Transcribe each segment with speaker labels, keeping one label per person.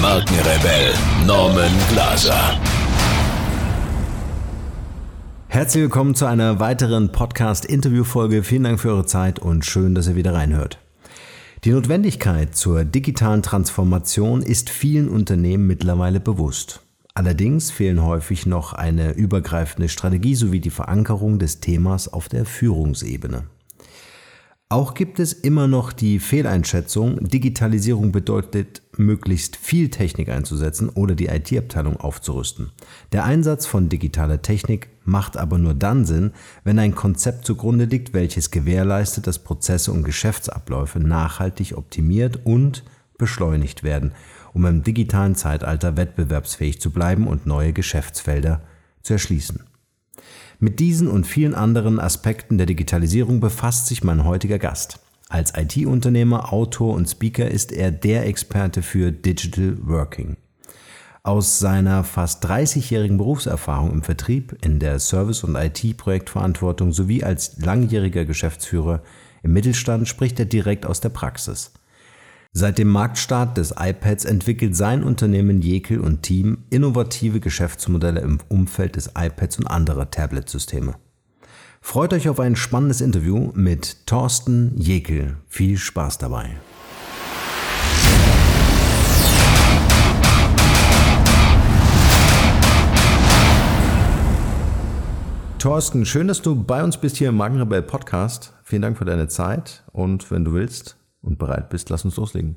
Speaker 1: Markenrebell Norman Glaser.
Speaker 2: Herzlich willkommen zu einer weiteren Podcast-Interview-Folge. Vielen Dank für eure Zeit und schön, dass ihr wieder reinhört. Die Notwendigkeit zur digitalen Transformation ist vielen Unternehmen mittlerweile bewusst. Allerdings fehlen häufig noch eine übergreifende Strategie sowie die Verankerung des Themas auf der Führungsebene. Auch gibt es immer noch die Fehleinschätzung, Digitalisierung bedeutet, möglichst viel Technik einzusetzen oder die IT-Abteilung aufzurüsten. Der Einsatz von digitaler Technik macht aber nur dann Sinn, wenn ein Konzept zugrunde liegt, welches gewährleistet, dass Prozesse und Geschäftsabläufe nachhaltig optimiert und beschleunigt werden, um im digitalen Zeitalter wettbewerbsfähig zu bleiben und neue Geschäftsfelder zu erschließen. Mit diesen und vielen anderen Aspekten der Digitalisierung befasst sich mein heutiger Gast. Als IT-Unternehmer, Autor und Speaker ist er der Experte für Digital Working. Aus seiner fast 30-jährigen Berufserfahrung im Vertrieb, in der Service- und IT-Projektverantwortung sowie als langjähriger Geschäftsführer im Mittelstand spricht er direkt aus der Praxis. Seit dem Marktstart des iPads entwickelt sein Unternehmen Jekyll und Team innovative Geschäftsmodelle im Umfeld des iPads und anderer Tablet-Systeme. Freut euch auf ein spannendes Interview mit Thorsten Jekyll. Viel Spaß dabei. Thorsten, schön, dass du bei uns bist hier im Magenrebell Podcast. Vielen Dank für deine Zeit und wenn du willst, und bereit bist, lass uns loslegen.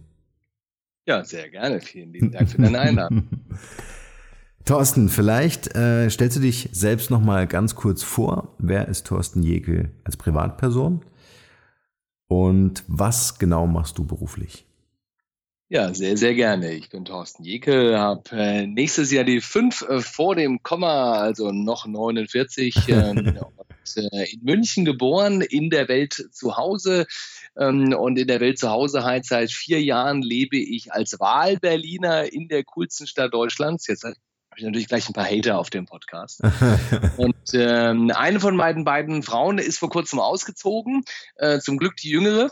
Speaker 3: Ja, sehr gerne. Vielen lieben Dank für deine Einladung.
Speaker 2: Thorsten, vielleicht äh, stellst du dich selbst noch mal ganz kurz vor. Wer ist Thorsten Jekel als Privatperson? Und was genau machst du beruflich?
Speaker 3: Ja, sehr, sehr gerne. Ich bin Thorsten Jekel, habe äh, nächstes Jahr die 5 äh, vor dem Komma, also noch 49, ähm, äh, in München geboren, in der Welt zu Hause. Ähm, und in der Welt zu Hause halt seit vier Jahren lebe ich als Wahlberliner in der coolsten Stadt Deutschlands. Jetzt habe ich natürlich gleich ein paar Hater auf dem Podcast. und ähm, eine von meinen beiden Frauen ist vor kurzem ausgezogen, äh, zum Glück die jüngere.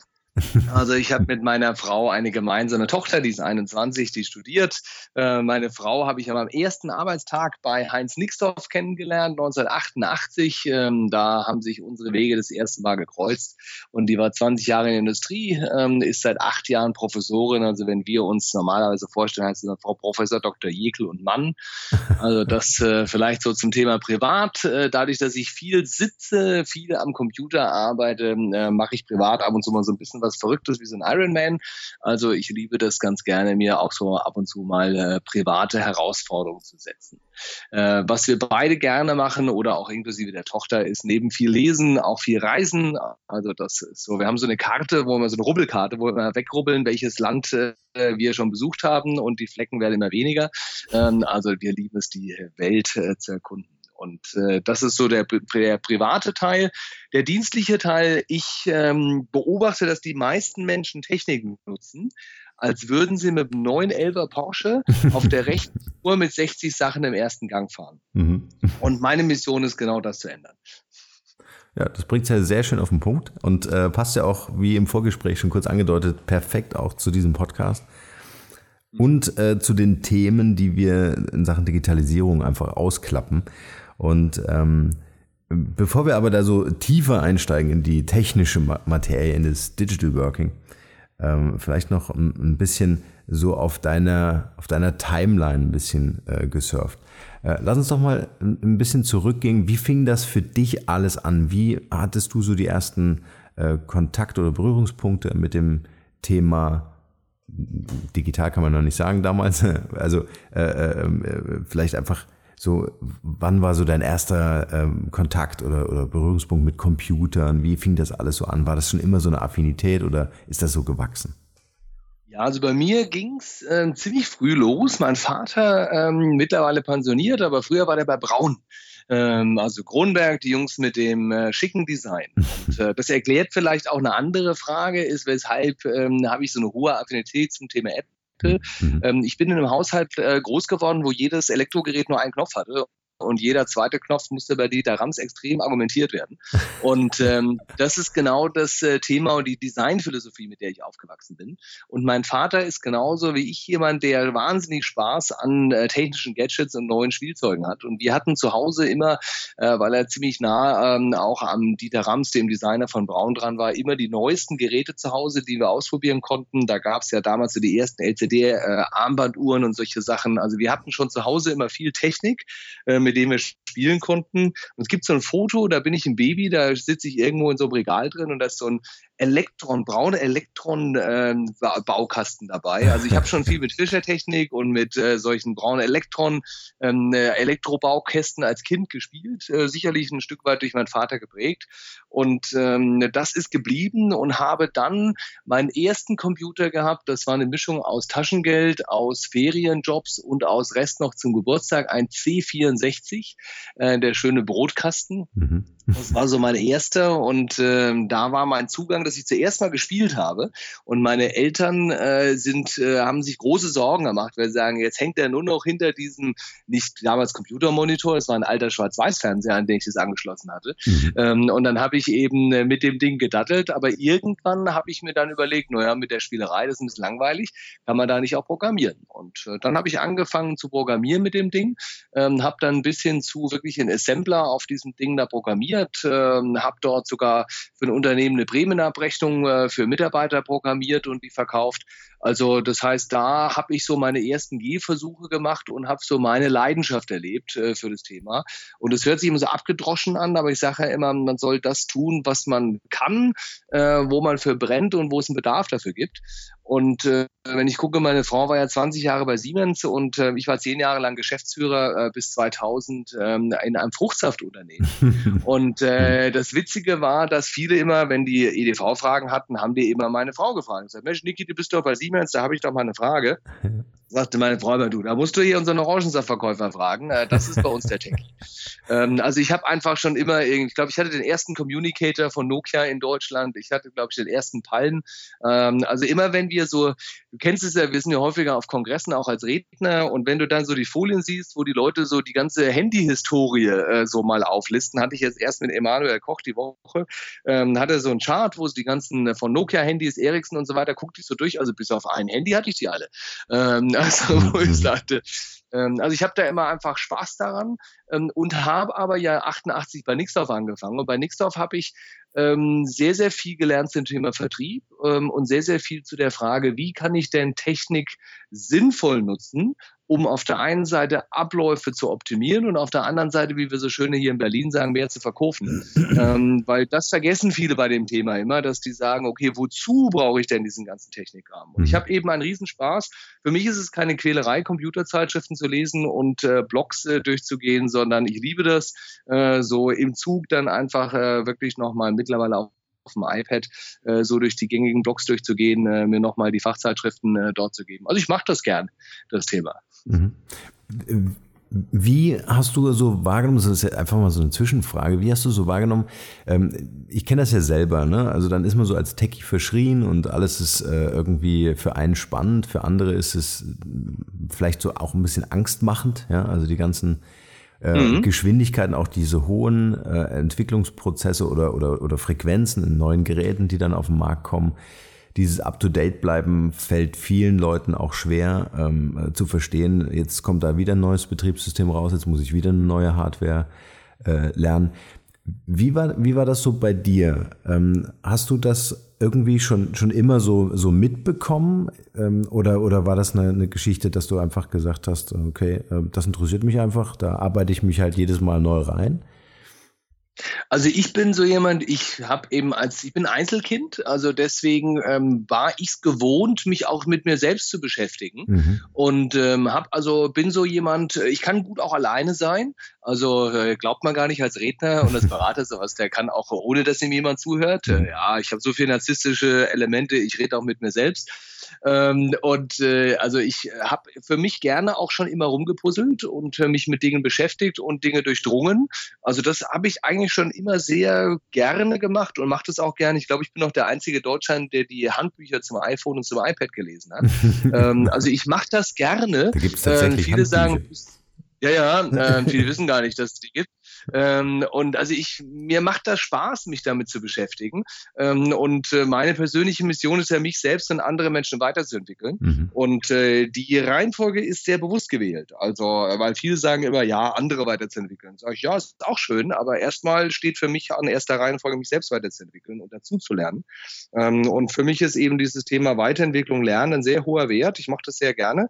Speaker 3: Also ich habe mit meiner Frau eine gemeinsame Tochter, die ist 21, die studiert. Äh, meine Frau habe ich am ersten Arbeitstag bei Heinz Nixdorf kennengelernt, 1988. Ähm, da haben sich unsere Wege das erste Mal gekreuzt und die war 20 Jahre in der Industrie, ähm, ist seit acht Jahren Professorin. Also wenn wir uns normalerweise vorstellen, heißt sie Frau Professor Dr. Jekyll und Mann. Also das äh, vielleicht so zum Thema Privat. Äh, dadurch, dass ich viel sitze, viel am Computer arbeite, mache ich privat ab und zu mal so ein bisschen was Verrücktes wie so ein Ironman. Also ich liebe das ganz gerne, mir auch so ab und zu mal äh, private Herausforderungen zu setzen. Äh, was wir beide gerne machen oder auch inklusive der Tochter ist neben viel Lesen auch viel Reisen. Also das ist so, wir haben so eine Karte, wo wir so eine Rubbelkarte, wo wir wegrubbeln, welches Land äh, wir schon besucht haben und die Flecken werden immer weniger. Ähm, also wir lieben es, die Welt äh, zu erkunden. Und äh, das ist so der, der private Teil. Der dienstliche Teil, ich ähm, beobachte, dass die meisten Menschen Techniken nutzen, als würden sie mit einem 911er Porsche auf der rechten Spur mit 60 Sachen im ersten Gang fahren. Mhm. Und meine Mission ist genau das zu ändern.
Speaker 2: Ja, das bringt es ja sehr schön auf den Punkt und äh, passt ja auch, wie im Vorgespräch schon kurz angedeutet, perfekt auch zu diesem Podcast und äh, zu den Themen, die wir in Sachen Digitalisierung einfach ausklappen. Und ähm, bevor wir aber da so tiefer einsteigen in die technische Materie, in das Digital Working, ähm, vielleicht noch ein, bisschen so auf deiner, auf deiner Timeline ein bisschen äh, gesurft. Äh, lass uns doch mal ein bisschen zurückgehen. Wie fing das für dich alles an? Wie hattest du so die ersten äh, Kontakt- oder Berührungspunkte mit dem Thema digital kann man noch nicht sagen damals. Also äh, äh, äh vielleicht einfach so, wann war so dein erster ähm, Kontakt oder, oder Berührungspunkt mit Computern? Wie fing das alles so an? War das schon immer so eine Affinität oder ist das so gewachsen?
Speaker 3: Ja, also bei mir ging's äh, ziemlich früh los. Mein Vater ähm, mittlerweile pensioniert, aber früher war der bei Braun. Ähm, also Kronberg, die Jungs mit dem äh, schicken Design. Und äh, das erklärt vielleicht auch eine andere Frage, ist, weshalb ähm, habe ich so eine hohe Affinität zum Thema Apple. Mhm. Ähm, ich bin in einem Haushalt äh, groß geworden, wo jedes Elektrogerät nur einen Knopf hatte und jeder zweite Knopf musste bei Dieter Rams extrem argumentiert werden. Und ähm, das ist genau das äh, Thema und die Designphilosophie, mit der ich aufgewachsen bin. Und mein Vater ist genauso wie ich jemand, der wahnsinnig Spaß an äh, technischen Gadgets und neuen Spielzeugen hat. Und wir hatten zu Hause immer, äh, weil er ziemlich nah ähm, auch am Dieter Rams, dem Designer von Braun dran war, immer die neuesten Geräte zu Hause, die wir ausprobieren konnten. Da gab es ja damals so die ersten LCD-Armbanduhren äh, und solche Sachen. Also wir hatten schon zu Hause immer viel Technik. Äh, mit dem wir spielen konnten. Und es gibt so ein Foto, da bin ich ein Baby, da sitze ich irgendwo in so einem Regal drin und da ist so ein Elektron, braune Elektron-Baukasten ähm, dabei. Also ich habe schon viel mit Fischertechnik und mit äh, solchen braunen Elektron, ähm, äh, Elektrobaukästen als Kind gespielt. Äh, sicherlich ein Stück weit durch meinen Vater geprägt. Und ähm, das ist geblieben und habe dann meinen ersten Computer gehabt. Das war eine Mischung aus Taschengeld, aus Ferienjobs und aus Rest noch zum Geburtstag, ein C64, äh, der schöne Brotkasten. Mhm. Das war so mein erster und äh, da war mein Zugang, dass ich zuerst mal gespielt habe und meine Eltern äh, sind, äh, haben sich große Sorgen gemacht, weil sie sagen, jetzt hängt er nur noch hinter diesem, nicht damals Computermonitor, es war ein alter Schwarz-Weiß-Fernseher, an den ich das angeschlossen hatte. Mhm. Ähm, und dann habe ich eben äh, mit dem Ding gedattelt, aber irgendwann habe ich mir dann überlegt, naja, mit der Spielerei, das ist ein bisschen langweilig, kann man da nicht auch programmieren? Und äh, dann habe ich angefangen zu programmieren mit dem Ding, ähm, habe dann ein bisschen zu wirklich einen Assembler auf diesem Ding da programmiert programmiert, äh, habe dort sogar für ein Unternehmen eine Bremenabrechnung äh, für Mitarbeiter programmiert und die verkauft. Also das heißt, da habe ich so meine ersten Gehversuche gemacht und habe so meine Leidenschaft erlebt äh, für das Thema. Und es hört sich immer so abgedroschen an, aber ich sage ja immer, man soll das tun, was man kann, äh, wo man für brennt und wo es einen Bedarf dafür gibt. Und äh, wenn ich gucke, meine Frau war ja 20 Jahre bei Siemens und äh, ich war zehn Jahre lang Geschäftsführer äh, bis 2000 ähm, in einem Fruchtsaftunternehmen. und äh, das Witzige war, dass viele immer, wenn die EDV-Fragen hatten, haben die immer meine Frau gefragt. Ich sage, Mensch, Niki, du bist doch bei Siemens, da habe ich doch mal eine Frage. sagte meine Frau immer, du, da musst du hier unseren Orangensaftverkäufer fragen. Äh, das ist bei uns der Techie. ähm, also ich habe einfach schon immer, ich glaube, ich hatte den ersten Communicator von Nokia in Deutschland. Ich hatte, glaube ich, den ersten Palm. Ähm, also immer wenn wir so, du kennst es ja, wir sind ja häufiger auf Kongressen auch als Redner und wenn du dann so die Folien siehst, wo die Leute so die ganze Handy-Historie äh, so mal auflisten, hatte ich jetzt erst mit Emanuel Koch die Woche, ähm, hatte so ein Chart, wo es die ganzen äh, von Nokia-Handys, Ericsson und so weiter, guckte ich so durch, also bis auf ein Handy hatte ich die alle. Ähm, also wo ich mhm. sagte, ähm, also ich habe da immer einfach Spaß daran ähm, und habe aber ja 88 bei Nixdorf angefangen. Und bei Nixdorf habe ich ähm, sehr, sehr viel gelernt zum Thema Vertrieb und sehr, sehr viel zu der Frage, wie kann ich denn Technik sinnvoll nutzen, um auf der einen Seite Abläufe zu optimieren und auf der anderen Seite, wie wir so schön hier in Berlin sagen, mehr zu verkaufen. ähm, weil das vergessen viele bei dem Thema immer, dass die sagen, okay, wozu brauche ich denn diesen ganzen Technikrahmen? Und ich mhm. habe eben einen Riesenspaß. Für mich ist es keine Quälerei, Computerzeitschriften zu lesen und äh, Blogs äh, durchzugehen, sondern ich liebe das, äh, so im Zug dann einfach äh, wirklich nochmal mittlerweile auch auf dem iPad äh, so durch die gängigen Blogs durchzugehen, äh, mir nochmal die Fachzeitschriften äh, dort zu geben. Also ich mache das gern, das Thema. Mhm.
Speaker 2: Wie hast du so wahrgenommen, das ist ja einfach mal so eine Zwischenfrage, wie hast du so wahrgenommen, ähm, ich kenne das ja selber, ne? also dann ist man so als Techie verschrien und alles ist äh, irgendwie für einen spannend, für andere ist es vielleicht so auch ein bisschen angstmachend, ja, also die ganzen äh, mhm. Geschwindigkeiten, auch diese hohen äh, Entwicklungsprozesse oder, oder, oder Frequenzen in neuen Geräten, die dann auf den Markt kommen. Dieses Up-to-Date-Bleiben fällt vielen Leuten auch schwer ähm, äh, zu verstehen. Jetzt kommt da wieder ein neues Betriebssystem raus, jetzt muss ich wieder eine neue Hardware äh, lernen. Wie war, wie war das so bei dir? Ähm, hast du das irgendwie schon, schon immer so, so mitbekommen? Ähm, oder, oder war das eine, eine Geschichte, dass du einfach gesagt hast, okay, äh, das interessiert mich einfach, da arbeite ich mich halt jedes Mal neu rein?
Speaker 3: Also ich bin so jemand, ich habe eben als, ich bin Einzelkind, also deswegen ähm, war ich es gewohnt, mich auch mit mir selbst zu beschäftigen. Mhm. Und ähm, hab also bin so jemand, ich kann gut auch alleine sein. Also äh, glaubt man gar nicht als Redner und als Berater sowas, der kann auch, ohne dass ihm jemand zuhört. Äh, ja, ich habe so viele narzisstische Elemente, ich rede auch mit mir selbst. Ähm, und äh, also ich habe für mich gerne auch schon immer rumgepuzzelt und äh, mich mit Dingen beschäftigt und Dinge durchdrungen. Also das habe ich eigentlich schon immer sehr gerne gemacht und mache das auch gerne. Ich glaube, ich bin auch der einzige Deutscher, der die Handbücher zum iPhone und zum iPad gelesen hat. ähm, also ich mache das gerne.
Speaker 2: Da gibt's tatsächlich
Speaker 3: ähm, viele sagen, ja, ja, äh, viele wissen gar nicht, dass es die gibt. Ähm, und also ich, mir macht das Spaß, mich damit zu beschäftigen. Ähm, und äh, meine persönliche Mission ist ja, mich selbst und andere Menschen weiterzuentwickeln. Mhm. Und äh, die Reihenfolge ist sehr bewusst gewählt. Also, weil viele sagen immer, ja, andere weiterzuentwickeln. Sag ich, ja, ist auch schön, aber erstmal steht für mich an erster Reihenfolge, mich selbst weiterzuentwickeln und dazu zu lernen. Ähm, und für mich ist eben dieses Thema Weiterentwicklung, Lernen ein sehr hoher Wert. Ich mache das sehr gerne.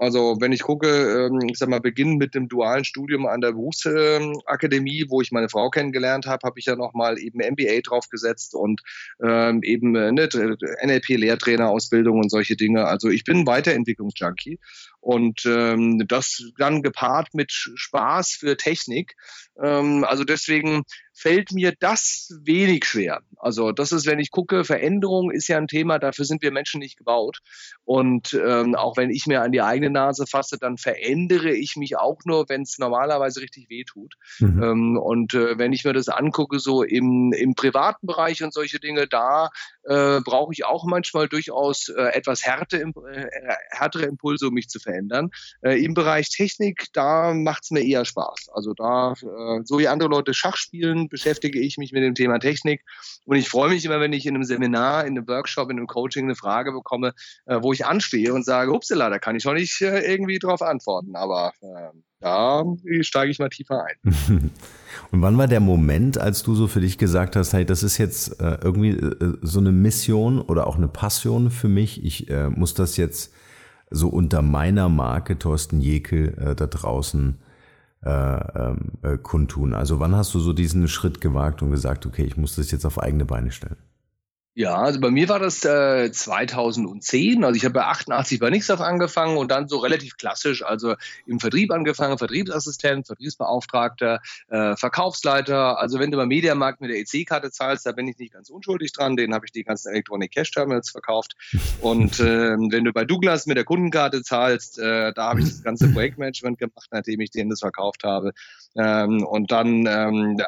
Speaker 3: Also wenn ich gucke, ähm, ich sag mal, beginnen mit dem dualen Studium an der Berufsakademie, wo ich meine Frau kennengelernt habe, habe ich ja nochmal eben MBA draufgesetzt und ähm, eben äh, ne, NLP-Lehrtrainerausbildung und solche Dinge. Also ich bin Weiterentwicklungsjunkie und ähm, das dann gepaart mit Spaß für Technik. Ähm, also deswegen fällt mir das wenig schwer. Also das ist, wenn ich gucke, Veränderung ist ja ein Thema, dafür sind wir Menschen nicht gebaut. Und ähm, auch wenn ich mir an die eigene Nase fasse, dann verändere ich mich auch nur, wenn es normalerweise richtig weh tut. Mhm. Ähm, und äh, wenn ich mir das angucke, so im, im privaten Bereich und solche Dinge, da äh, brauche ich auch manchmal durchaus äh, etwas Härte, äh, härtere Impulse, um mich zu verändern. Äh, Im Bereich Technik, da macht es mir eher Spaß. Also da, äh, so wie andere Leute Schach spielen, beschäftige ich mich mit dem Thema Technik. Und ich freue mich immer, wenn ich in einem Seminar, in einem Workshop, in einem Coaching eine Frage bekomme, äh, wo ich anstehe und sage, upsala, da kann ich noch nicht äh, irgendwie drauf antworten. Aber äh, da steige ich mal tiefer ein.
Speaker 2: Und wann war der Moment, als du so für dich gesagt hast, hey, das ist jetzt äh, irgendwie äh, so eine Mission oder auch eine Passion für mich. Ich muss das jetzt so unter meiner Marke Thorsten Jekel äh, da draußen äh, ähm, äh, kundtun. Also wann hast du so diesen Schritt gewagt und gesagt, okay, ich muss das jetzt auf eigene Beine stellen?
Speaker 3: Ja, also bei mir war das äh, 2010. Also ich habe bei 88 bei Nixdorf angefangen und dann so relativ klassisch, also im Vertrieb angefangen, Vertriebsassistent, Vertriebsbeauftragter, äh, Verkaufsleiter. Also wenn du beim Mediamarkt mit der EC-Karte zahlst, da bin ich nicht ganz unschuldig dran. Den habe ich die ganzen Electronic Cash Terminals verkauft. Und äh, wenn du bei Douglas mit der Kundenkarte zahlst, äh, da habe ich das ganze Projektmanagement gemacht, nachdem ich denen das verkauft habe. Ähm, und dann ähm,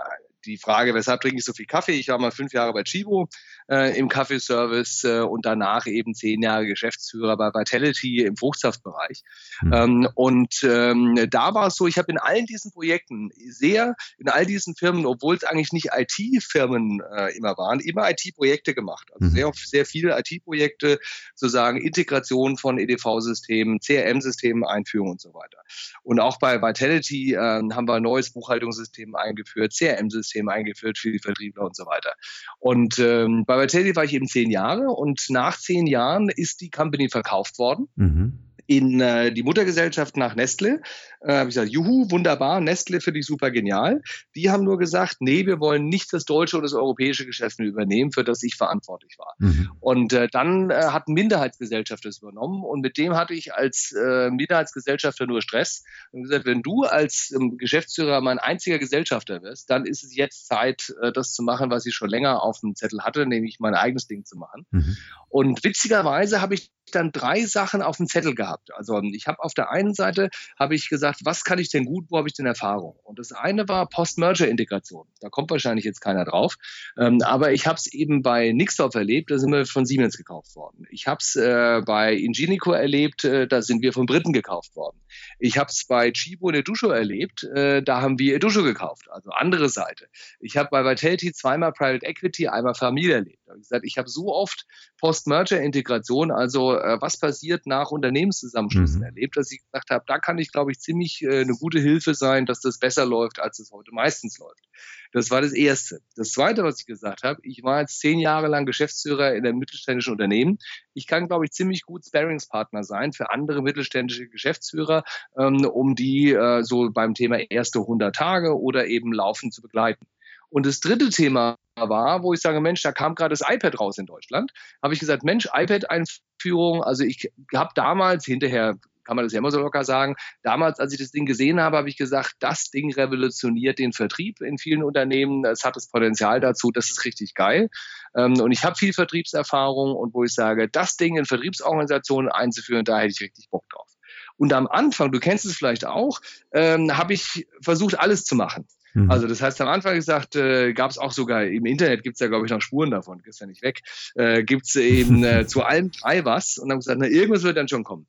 Speaker 3: die Frage, weshalb trinke ich so viel Kaffee? Ich war mal fünf Jahre bei Chibo äh, im Kaffeeservice äh, und danach eben zehn Jahre Geschäftsführer bei Vitality im Fruchtsaftbereich. Mhm. Ähm, und ähm, da war es so, ich habe in allen diesen Projekten sehr, in all diesen Firmen, obwohl es eigentlich nicht IT-Firmen äh, immer waren, immer IT-Projekte gemacht. Also mhm. sehr, sehr viele IT-Projekte, sozusagen Integration von EDV-Systemen, CRM-Systemen, Einführung und so weiter. Und auch bei Vitality äh, haben wir ein neues Buchhaltungssystem eingeführt, CRM-System eingeführt für die Vertriebler und so weiter. Und ähm, bei Vitality war ich eben zehn Jahre und nach zehn Jahren ist die Company verkauft worden. Mhm in äh, die Muttergesellschaft nach Nestle. Äh, habe ich gesagt, juhu, wunderbar, Nestle finde ich super genial. Die haben nur gesagt, nee, wir wollen nicht das deutsche oder das europäische Geschäft übernehmen, für das ich verantwortlich war. Mhm. Und äh, dann äh, hat ein Minderheitsgesellschaft das übernommen und mit dem hatte ich als äh, Minderheitsgesellschafter nur Stress und gesagt, wenn du als ähm, Geschäftsführer mein einziger Gesellschafter wirst, dann ist es jetzt Zeit, äh, das zu machen, was ich schon länger auf dem Zettel hatte, nämlich mein eigenes Ding zu machen. Mhm. Und witzigerweise habe ich dann drei Sachen auf dem Zettel gehabt. Also ich habe auf der einen Seite habe ich gesagt, was kann ich denn gut, wo habe ich denn Erfahrung? Und das eine war Post-Merger-Integration. Da kommt wahrscheinlich jetzt keiner drauf. Ähm, aber ich habe es eben bei Nixdorf erlebt, da sind wir von Siemens gekauft worden. Ich habe es äh, bei Ingenico erlebt, äh, da sind wir von Briten gekauft worden. Ich habe es bei Chibo in Edusho erlebt, äh, da haben wir Edusho gekauft, also andere Seite. Ich habe bei Vitality zweimal Private Equity, einmal Familie erlebt. Da habe ich gesagt, ich habe so oft Post-Merger-Integration, also äh, was passiert nach Unternehmenszusammenschlüssen mhm. erlebt, dass ich gesagt habe, da kann ich, glaube ich, ziemlich äh, eine gute Hilfe sein, dass das besser läuft, als es heute meistens läuft. Das war das Erste. Das Zweite, was ich gesagt habe, ich war jetzt zehn Jahre lang Geschäftsführer in einem mittelständischen Unternehmen. Ich kann, glaube ich, ziemlich gut Sparingspartner sein für andere mittelständische Geschäftsführer, ähm, um die äh, so beim Thema erste 100 Tage oder eben laufend zu begleiten. Und das dritte Thema war, wo ich sage, Mensch, da kam gerade das iPad raus in Deutschland, habe ich gesagt, Mensch, iPad-Einführung, also ich habe damals, hinterher kann man das ja immer so locker sagen. Damals, als ich das Ding gesehen habe, habe ich gesagt, das Ding revolutioniert den Vertrieb in vielen Unternehmen. Es hat das Potenzial dazu, das ist richtig geil. Ähm, und ich habe viel Vertriebserfahrung und wo ich sage, das Ding in Vertriebsorganisationen einzuführen, da hätte ich richtig Bock drauf. Und am Anfang, du kennst es vielleicht auch, ähm, habe ich versucht, alles zu machen. Mhm. Also das heißt, am Anfang gesagt, äh, gab es auch sogar im Internet, gibt es ja, glaube ich, noch Spuren davon, ist ja nicht weg, äh, gibt es eben äh, zu allem drei was und dann gesagt, na, irgendwas wird dann schon kommen.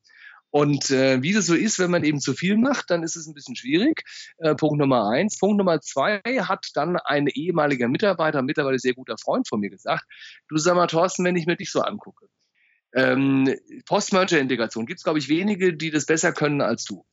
Speaker 3: Und äh, wie das so ist, wenn man eben zu viel macht, dann ist es ein bisschen schwierig. Äh, Punkt Nummer eins. Punkt Nummer zwei hat dann ein ehemaliger Mitarbeiter, mittlerweile sehr guter Freund von mir gesagt, du sag mal, Thorsten, wenn ich mir dich so angucke, ähm, Post-Merger-Integration gibt es, glaube ich, wenige, die das besser können als du.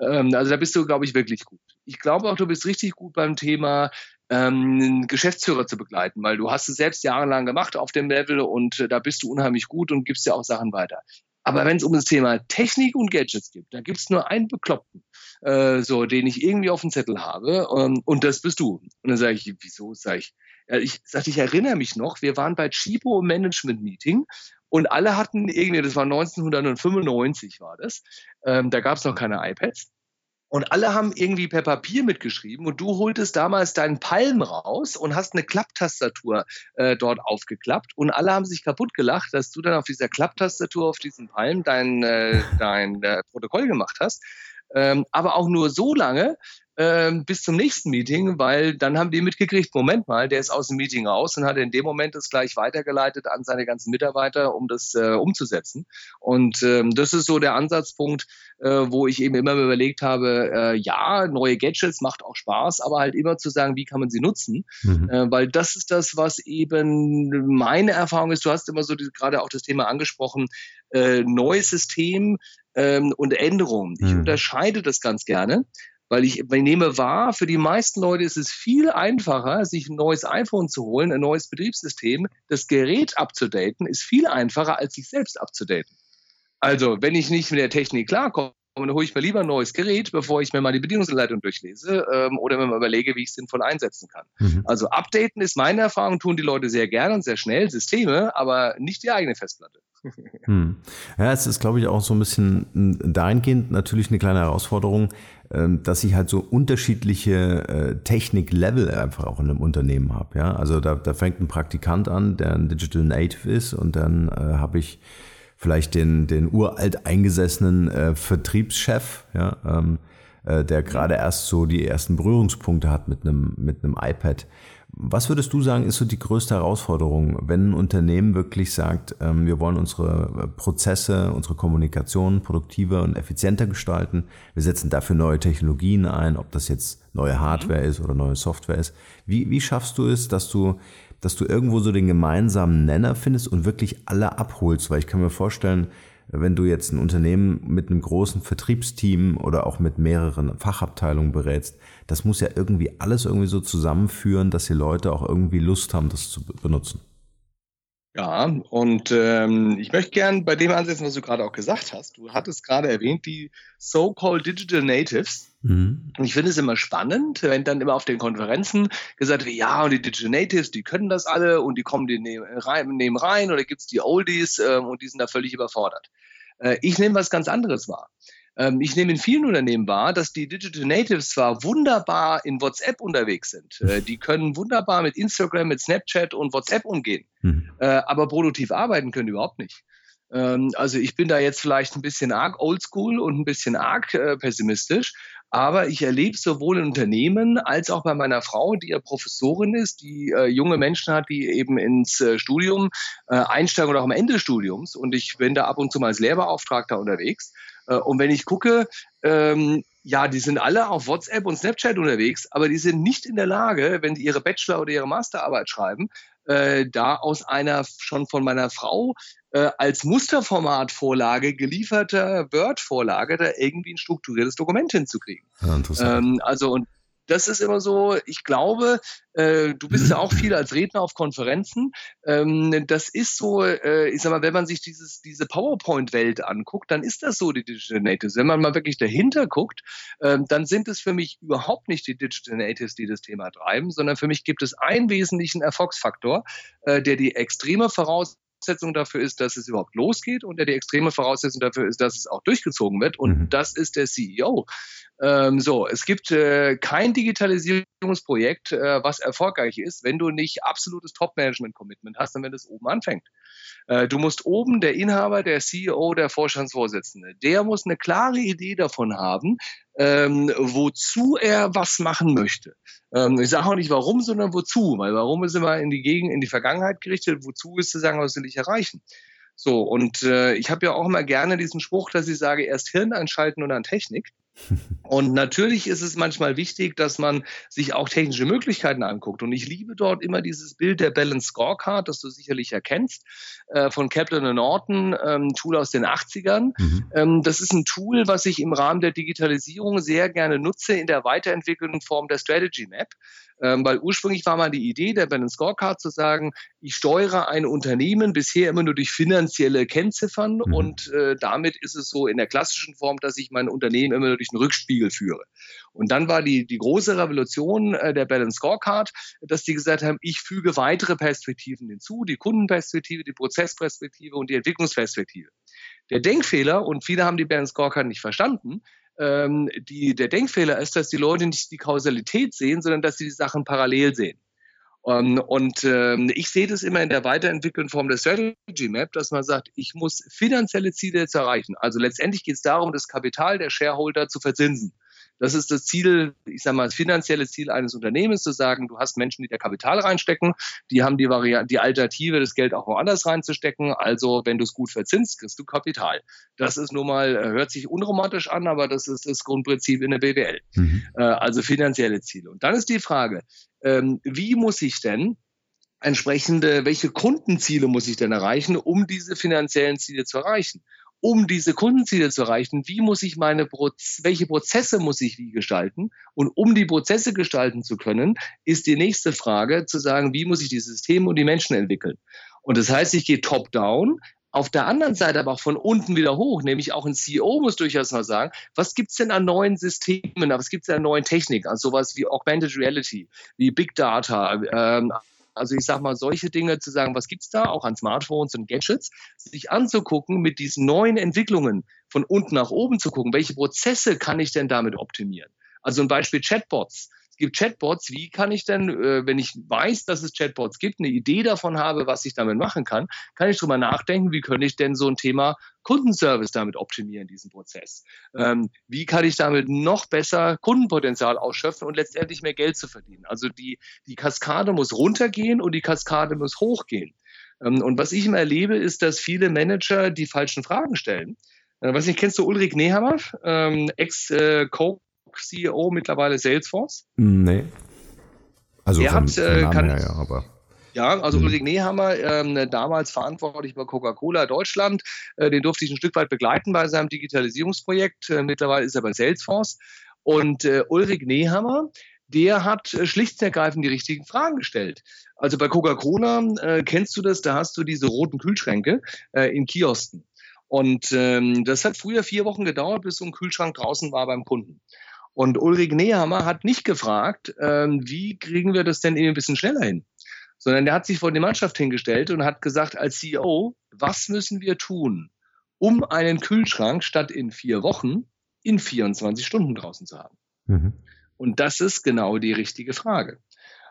Speaker 3: Ähm, also da bist du, glaube ich, wirklich gut. Ich glaube auch, du bist richtig gut beim Thema ähm, Geschäftsführer zu begleiten, weil du hast es selbst jahrelang gemacht auf dem Level und äh, da bist du unheimlich gut und gibst ja auch Sachen weiter. Aber wenn es um das Thema Technik und Gadgets geht, da gibt es nur einen Bekloppten, äh, so, den ich irgendwie auf dem Zettel habe, ähm, und das bist du. Und dann sage ich, wieso? Sag ich, ja, ich sagte, ich erinnere mich noch, wir waren bei Chibo Management Meeting und alle hatten irgendwie, das war 1995 war das, ähm, da gab es noch keine iPads. Und alle haben irgendwie per Papier mitgeschrieben und du holtest damals deinen Palm raus und hast eine Klapptastatur äh, dort aufgeklappt und alle haben sich kaputt gelacht, dass du dann auf dieser Klapptastatur, auf diesem Palm dein, äh, dein äh, Protokoll gemacht hast. Ähm, aber auch nur so lange, ähm, bis zum nächsten Meeting, weil dann haben die mitgekriegt, Moment mal, der ist aus dem Meeting raus und hat in dem Moment das gleich weitergeleitet an seine ganzen Mitarbeiter, um das äh, umzusetzen. Und ähm, das ist so der Ansatzpunkt, äh, wo ich eben immer überlegt habe, äh, ja, neue Gadgets macht auch Spaß, aber halt immer zu sagen, wie kann man sie nutzen, mhm. äh, weil das ist das, was eben meine Erfahrung ist. Du hast immer so die, gerade auch das Thema angesprochen, äh, neues System ähm, und Änderungen. Ich mhm. unterscheide das ganz gerne. Weil ich, ich nehme wahr, für die meisten Leute ist es viel einfacher, sich ein neues iPhone zu holen, ein neues Betriebssystem. Das Gerät abzudaten ist viel einfacher, als sich selbst abzudaten. Also, wenn ich nicht mit der Technik klarkomme, dann hole ich mir lieber ein neues Gerät, bevor ich mir mal die Bedienungsanleitung durchlese ähm, oder mir mal überlege, wie ich es sinnvoll einsetzen kann. Mhm. Also updaten ist meine Erfahrung, tun die Leute sehr gerne und sehr schnell, Systeme, aber nicht die eigene Festplatte.
Speaker 2: Hm. Ja, es ist, glaube ich, auch so ein bisschen dahingehend natürlich eine kleine Herausforderung, ähm, dass ich halt so unterschiedliche äh, Technik-Level einfach auch in einem Unternehmen habe. Ja? Also da, da fängt ein Praktikant an, der ein Digital Native ist und dann äh, habe ich vielleicht den, den uralt eingesessenen äh, Vertriebschef, ja, ähm, äh, der gerade erst so die ersten Berührungspunkte hat mit einem, mit einem iPad. Was würdest du sagen, ist so die größte Herausforderung, wenn ein Unternehmen wirklich sagt, ähm, wir wollen unsere Prozesse, unsere Kommunikation produktiver und effizienter gestalten, wir setzen dafür neue Technologien ein, ob das jetzt neue Hardware ist oder neue Software ist. Wie, wie schaffst du es, dass du, dass du irgendwo so den gemeinsamen Nenner findest und wirklich alle abholst? Weil ich kann mir vorstellen, wenn du jetzt ein Unternehmen mit einem großen Vertriebsteam oder auch mit mehreren Fachabteilungen berätst, das muss ja irgendwie alles irgendwie so zusammenführen, dass die Leute auch irgendwie Lust haben, das zu benutzen.
Speaker 3: Ja, und ähm, ich möchte gern bei dem ansetzen, was du gerade auch gesagt hast. Du hattest gerade erwähnt, die so-called Digital Natives. Mhm. Und ich finde es immer spannend, wenn dann immer auf den Konferenzen gesagt wird, ja, und die Digital Natives, die können das alle und die kommen die nehmen rein, nehmen rein oder gibt es die Oldies äh, und die sind da völlig überfordert. Äh, ich nehme was ganz anderes wahr. Ähm, ich nehme in vielen Unternehmen wahr, dass die Digital Natives zwar wunderbar in WhatsApp unterwegs sind, äh, die können wunderbar mit Instagram, mit Snapchat und WhatsApp umgehen, mhm. äh, aber produktiv arbeiten können die überhaupt nicht. Ähm, also ich bin da jetzt vielleicht ein bisschen arg oldschool und ein bisschen arg äh, pessimistisch, aber ich erlebe sowohl in Unternehmen als auch bei meiner Frau, die ja Professorin ist, die äh, junge Menschen hat, die eben ins äh, Studium äh, einsteigen oder auch am Ende des Studiums. Und ich bin da ab und zu mal als Lehrbeauftragter unterwegs. Äh, und wenn ich gucke, ähm, ja, die sind alle auf WhatsApp und Snapchat unterwegs, aber die sind nicht in der Lage, wenn sie ihre Bachelor- oder ihre Masterarbeit schreiben, äh, da aus einer schon von meiner Frau äh, als Musterformatvorlage gelieferter Word-Vorlage da irgendwie ein strukturiertes Dokument hinzukriegen. Ja, ähm, also und das ist immer so, ich glaube, äh, du bist ja auch viel als Redner auf Konferenzen. Ähm, das ist so, äh, ich sag mal, wenn man sich dieses, diese PowerPoint-Welt anguckt, dann ist das so die Digital Natives. Wenn man mal wirklich dahinter guckt, äh, dann sind es für mich überhaupt nicht die Digital Natives, die das Thema treiben, sondern für mich gibt es einen wesentlichen Erfolgsfaktor, äh, der die extreme Voraus Voraussetzung dafür ist, dass es überhaupt losgeht und der die extreme Voraussetzung dafür ist, dass es auch durchgezogen wird. Und mhm. das ist der CEO. Ähm, so, es gibt äh, kein Digitalisierungsprojekt, äh, was erfolgreich ist, wenn du nicht absolutes Top-Management-Commitment hast und wenn es oben anfängt. Äh, du musst oben der Inhaber, der CEO, der Vorstandsvorsitzende, der muss eine klare Idee davon haben, ähm, wozu er was machen möchte. Ähm, ich sage auch nicht warum, sondern wozu, weil warum ist immer in die Gegend, in die Vergangenheit gerichtet, wozu ist zu sagen, was will ich erreichen. So, und äh, ich habe ja auch immer gerne diesen Spruch, dass ich sage, erst Hirn einschalten und dann Technik. Und natürlich ist es manchmal wichtig, dass man sich auch technische Möglichkeiten anguckt. Und ich liebe dort immer dieses Bild der Balance Scorecard, das du sicherlich erkennst, äh, von Kaplan Norton, ähm, Tool aus den 80ern. Mhm. Ähm, das ist ein Tool, was ich im Rahmen der Digitalisierung sehr gerne nutze in der weiterentwickelten Form der Strategy Map. Ähm, weil ursprünglich war mal die Idee der Balance Scorecard zu sagen, ich steuere ein Unternehmen bisher immer nur durch finanzielle Kennziffern mhm. und äh, damit ist es so in der klassischen Form, dass ich mein Unternehmen immer nur durch einen Rückspiegel führe. Und dann war die, die große Revolution äh, der Balance Scorecard, dass die gesagt haben, ich füge weitere Perspektiven hinzu, die Kundenperspektive, die Prozessperspektive und die Entwicklungsperspektive. Der Denkfehler, und viele haben die Balance Scorecard nicht verstanden, ähm, die, der Denkfehler ist, dass die Leute nicht die Kausalität sehen, sondern dass sie die Sachen parallel sehen. Um, ähm, und ähm, ich sehe das immer in der weiterentwickelten Form der Strategy Map, dass man sagt, ich muss finanzielle Ziele jetzt erreichen. Also letztendlich geht es darum, das Kapital der Shareholder zu verzinsen. Das ist das Ziel, ich sage mal, das finanzielle Ziel eines Unternehmens, zu sagen, du hast Menschen, die da Kapital reinstecken, die haben die Variante, die Alternative, das Geld auch woanders reinzustecken. Also, wenn du es gut verzinst, kriegst du Kapital. Das ist nun mal, äh, hört sich unromantisch an, aber das ist das Grundprinzip in der BWL. Mhm. Äh, also finanzielle Ziele. Und dann ist die Frage, ähm, wie muss ich denn entsprechende, welche Kundenziele muss ich denn erreichen, um diese finanziellen Ziele zu erreichen? Um diese Kundenziele zu erreichen, wie muss ich meine, Proz welche Prozesse muss ich wie gestalten? Und um die Prozesse gestalten zu können, ist die nächste Frage zu sagen, wie muss ich die Systeme und die Menschen entwickeln? Und das heißt, ich gehe top-down, auf der anderen Seite aber auch von unten wieder hoch, nämlich auch ein CEO muss durchaus mal sagen, was gibt's denn an neuen Systemen, was gibt's denn an neuen Techniken, also sowas wie Augmented Reality, wie Big Data, ähm, also ich sage mal, solche Dinge zu sagen, was gibt's da, auch an Smartphones und Gadgets, sich anzugucken, mit diesen neuen Entwicklungen von unten nach oben zu gucken, welche Prozesse kann ich denn damit optimieren? Also ein Beispiel Chatbots gibt Chatbots. Wie kann ich denn, äh, wenn ich weiß, dass es Chatbots gibt, eine Idee davon habe, was ich damit machen kann, kann ich drüber nachdenken, wie könnte ich denn so ein Thema Kundenservice damit optimieren, diesen Prozess? Ähm, wie kann ich damit noch besser Kundenpotenzial ausschöpfen und letztendlich mehr Geld zu verdienen? Also die, die Kaskade muss runtergehen und die Kaskade muss hochgehen. Ähm, und was ich immer erlebe, ist, dass viele Manager die falschen Fragen stellen. Äh, was nicht, kennst du Ulrich Nehammer, ähm, Ex-Coach CEO mittlerweile Salesforce.
Speaker 2: Nee.
Speaker 3: Also er hat, äh, kann, her, ja, aber. Ja, also mhm. Ulrich Nehammer, ähm, damals verantwortlich bei Coca-Cola Deutschland, äh, den durfte ich ein Stück weit begleiten bei seinem Digitalisierungsprojekt. Äh, mittlerweile ist er bei Salesforce. Und äh, Ulrich Nehammer, der hat äh, schlicht und ergreifend die richtigen Fragen gestellt. Also bei Coca-Cola äh, kennst du das, da hast du diese roten Kühlschränke äh, in Kiosken. Und ähm, das hat früher vier Wochen gedauert, bis so ein Kühlschrank draußen war beim Kunden. Und Ulrich Nehammer hat nicht gefragt, ähm, wie kriegen wir das denn eben ein bisschen schneller hin, sondern er hat sich vor die Mannschaft hingestellt und hat gesagt als CEO, was müssen wir tun, um einen Kühlschrank statt in vier Wochen in 24 Stunden draußen zu haben? Mhm. Und das ist genau die richtige Frage.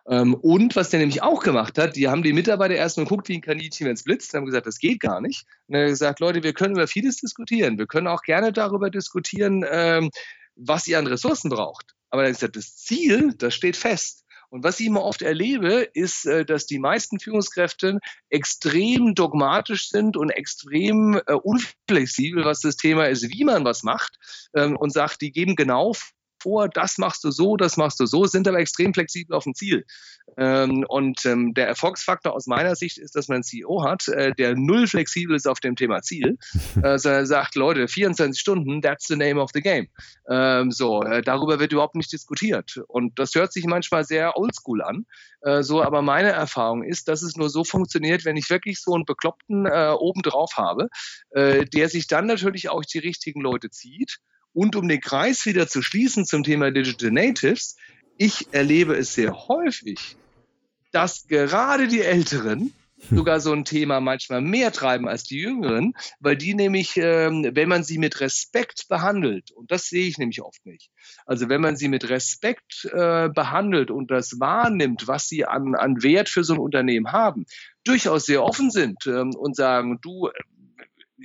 Speaker 3: Ähm, und was der nämlich auch gemacht hat, die haben die Mitarbeiter erstmal geguckt wie ein Kaninchen, wenn es blitzt, haben gesagt, das geht gar nicht. Und er hat gesagt, Leute, wir können über vieles diskutieren. Wir können auch gerne darüber diskutieren, ähm, was ihr an Ressourcen braucht. Aber dann ist das Ziel, das steht fest. Und was ich immer oft erlebe, ist, äh, dass die meisten Führungskräfte extrem dogmatisch sind und extrem äh, unflexibel, was das Thema ist, wie man was macht ähm, und sagt, die geben genau vor, das machst du so, das machst du so, sind aber extrem flexibel auf dem Ziel. Ähm, und ähm, der Erfolgsfaktor aus meiner Sicht ist, dass man einen CEO hat, äh, der null flexibel ist auf dem Thema Ziel, äh, sondern sagt, Leute, 24 Stunden, that's the name of the game. Ähm, so, äh, darüber wird überhaupt nicht diskutiert. Und das hört sich manchmal sehr oldschool an. So, aber meine Erfahrung ist, dass es nur so funktioniert, wenn ich wirklich so einen Bekloppten äh, oben drauf habe, der sich dann natürlich auch die richtigen Leute zieht und um den Kreis wieder zu schließen zum Thema Digital Natives, ich erlebe es sehr häufig, dass gerade die Älteren sogar so ein Thema manchmal mehr treiben als die Jüngeren, weil die nämlich, ähm, wenn man sie mit Respekt behandelt, und das sehe ich nämlich oft nicht, also wenn man sie mit Respekt äh, behandelt und das wahrnimmt, was sie an, an Wert für so ein Unternehmen haben, durchaus sehr offen sind ähm, und sagen, du,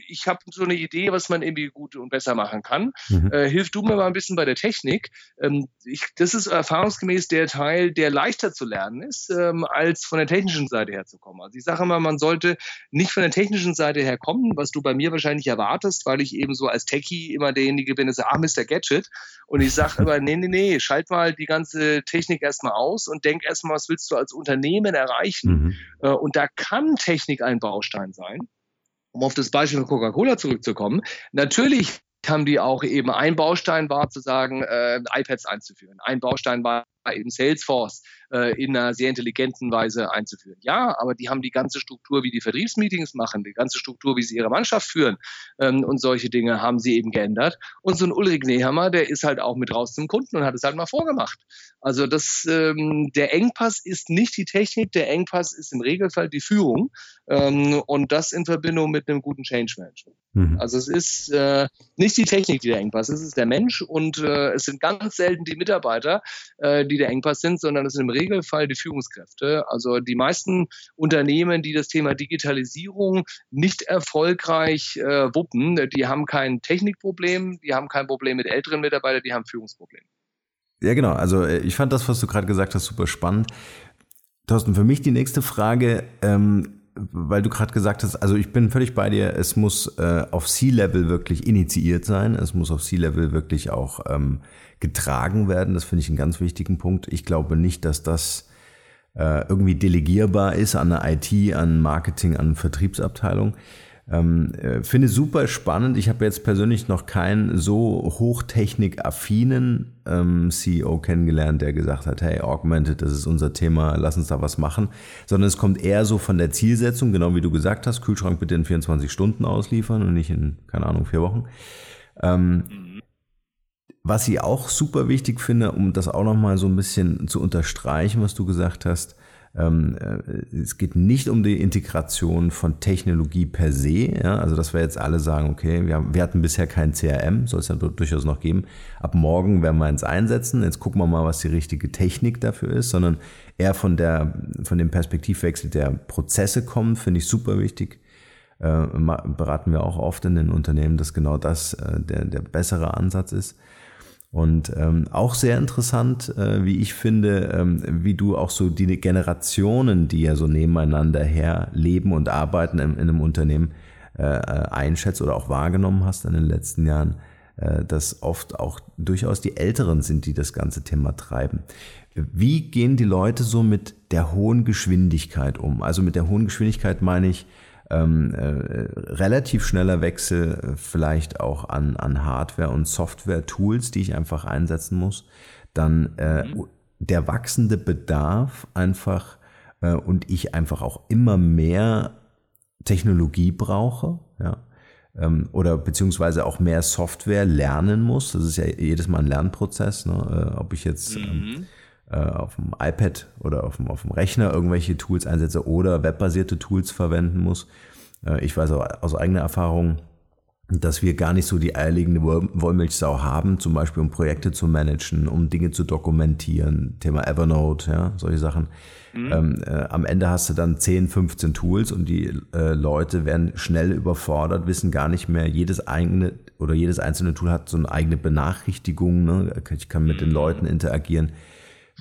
Speaker 3: ich habe so eine Idee, was man irgendwie gut und besser machen kann. Mhm. Äh, hilf du mir mal ein bisschen bei der Technik. Ähm, ich, das ist erfahrungsgemäß der Teil, der leichter zu lernen ist, ähm, als von der technischen Seite herzukommen. Also ich sage immer, man sollte nicht von der technischen Seite her kommen, was du bei mir wahrscheinlich erwartest, weil ich eben so als Techie immer derjenige bin, der sagt, ah, Mr. Gadget. Und ich sage immer, nee, nee, nee, schalt mal die ganze Technik erstmal aus und denk erstmal, was willst du als Unternehmen erreichen? Mhm. Äh, und da kann Technik ein Baustein sein um auf das Beispiel von Coca-Cola zurückzukommen, natürlich haben die auch eben ein Baustein war zu sagen, äh, iPads einzuführen. Ein Baustein war eben Salesforce äh, in einer sehr intelligenten Weise einzuführen. Ja, aber die haben die ganze Struktur, wie die Vertriebsmeetings machen, die ganze Struktur, wie sie ihre Mannschaft führen ähm, und solche Dinge haben sie eben geändert. Und so ein Ulrich Nehammer, der ist halt auch mit raus zum Kunden und hat es halt mal vorgemacht. Also das, ähm, der Engpass ist nicht die Technik, der Engpass ist im Regelfall die Führung ähm, und das in Verbindung mit einem guten Change Management. Mhm. Also es ist äh, nicht die Technik, die der Engpass ist, es ist der Mensch und äh, es sind ganz selten die Mitarbeiter, äh, die der Engpass sind, sondern es sind im Regelfall die Führungskräfte. Also die meisten Unternehmen, die das Thema Digitalisierung nicht erfolgreich äh, wuppen, die haben kein Technikproblem, die haben kein Problem mit älteren Mitarbeitern, die haben Führungsprobleme.
Speaker 2: Ja, genau. Also äh, ich fand das, was du gerade gesagt hast, super spannend. Thorsten, für mich die nächste Frage, ähm, weil du gerade gesagt hast, also ich bin völlig bei dir, es muss äh, auf C-Level wirklich initiiert sein, es muss auf C-Level wirklich auch ähm, getragen werden. Das finde ich einen ganz wichtigen Punkt. Ich glaube nicht, dass das äh, irgendwie delegierbar ist an eine IT, an Marketing, an Vertriebsabteilung. Ähm, äh, finde super spannend. Ich habe jetzt persönlich noch keinen so hochtechnik-affinen ähm, CEO kennengelernt, der gesagt hat, hey, Augmented, das ist unser Thema, lass uns da was machen. Sondern es kommt eher so von der Zielsetzung, genau wie du gesagt hast, Kühlschrank bitte in 24 Stunden ausliefern und nicht in, keine Ahnung, vier Wochen. Ähm, was ich auch super wichtig finde, um das auch nochmal so ein bisschen zu unterstreichen, was du gesagt hast, es geht nicht um die Integration von Technologie per se, ja, also dass wir jetzt alle sagen, okay, wir, haben, wir hatten bisher kein CRM, soll es ja durchaus noch geben. Ab morgen werden wir eins einsetzen, jetzt gucken wir mal, was die richtige Technik dafür ist, sondern eher von der von dem Perspektivwechsel der Prozesse kommt, finde ich super wichtig. Äh, beraten wir auch oft in den Unternehmen, dass genau das äh, der, der bessere Ansatz ist. Und ähm, auch sehr interessant, äh, wie ich finde, ähm, wie du auch so die Generationen, die ja so nebeneinander her leben und arbeiten in, in einem Unternehmen, äh, äh, einschätzt oder auch wahrgenommen hast in den letzten Jahren, äh, dass oft auch durchaus die Älteren sind, die das ganze Thema treiben. Wie gehen die Leute so mit der hohen Geschwindigkeit um? Also mit der hohen Geschwindigkeit meine ich, ähm, äh, relativ schneller Wechsel äh, vielleicht auch an, an Hardware- und Software-Tools, die ich einfach einsetzen muss. Dann äh, mhm. der wachsende Bedarf einfach äh, und ich einfach auch immer mehr Technologie brauche, ja, ähm, oder beziehungsweise auch mehr Software lernen muss. Das ist ja jedes Mal ein Lernprozess, ne? äh, ob ich jetzt ähm, mhm. äh, auf dem iPad oder auf dem, auf dem Rechner irgendwelche Tools einsetze oder webbasierte Tools verwenden muss. Äh, ich weiß auch aus eigener Erfahrung, dass wir gar nicht so die eierlegende Wollmilchsau haben, zum Beispiel um Projekte zu managen, um Dinge zu dokumentieren, Thema Evernote, ja, solche Sachen. Mhm. Ähm, äh, am Ende hast du dann 10, 15 Tools und die äh, Leute werden schnell überfordert, wissen gar nicht mehr, jedes eigene oder jedes einzelne Tool hat so eine eigene Benachrichtigung, ne? ich kann mit mhm. den Leuten interagieren.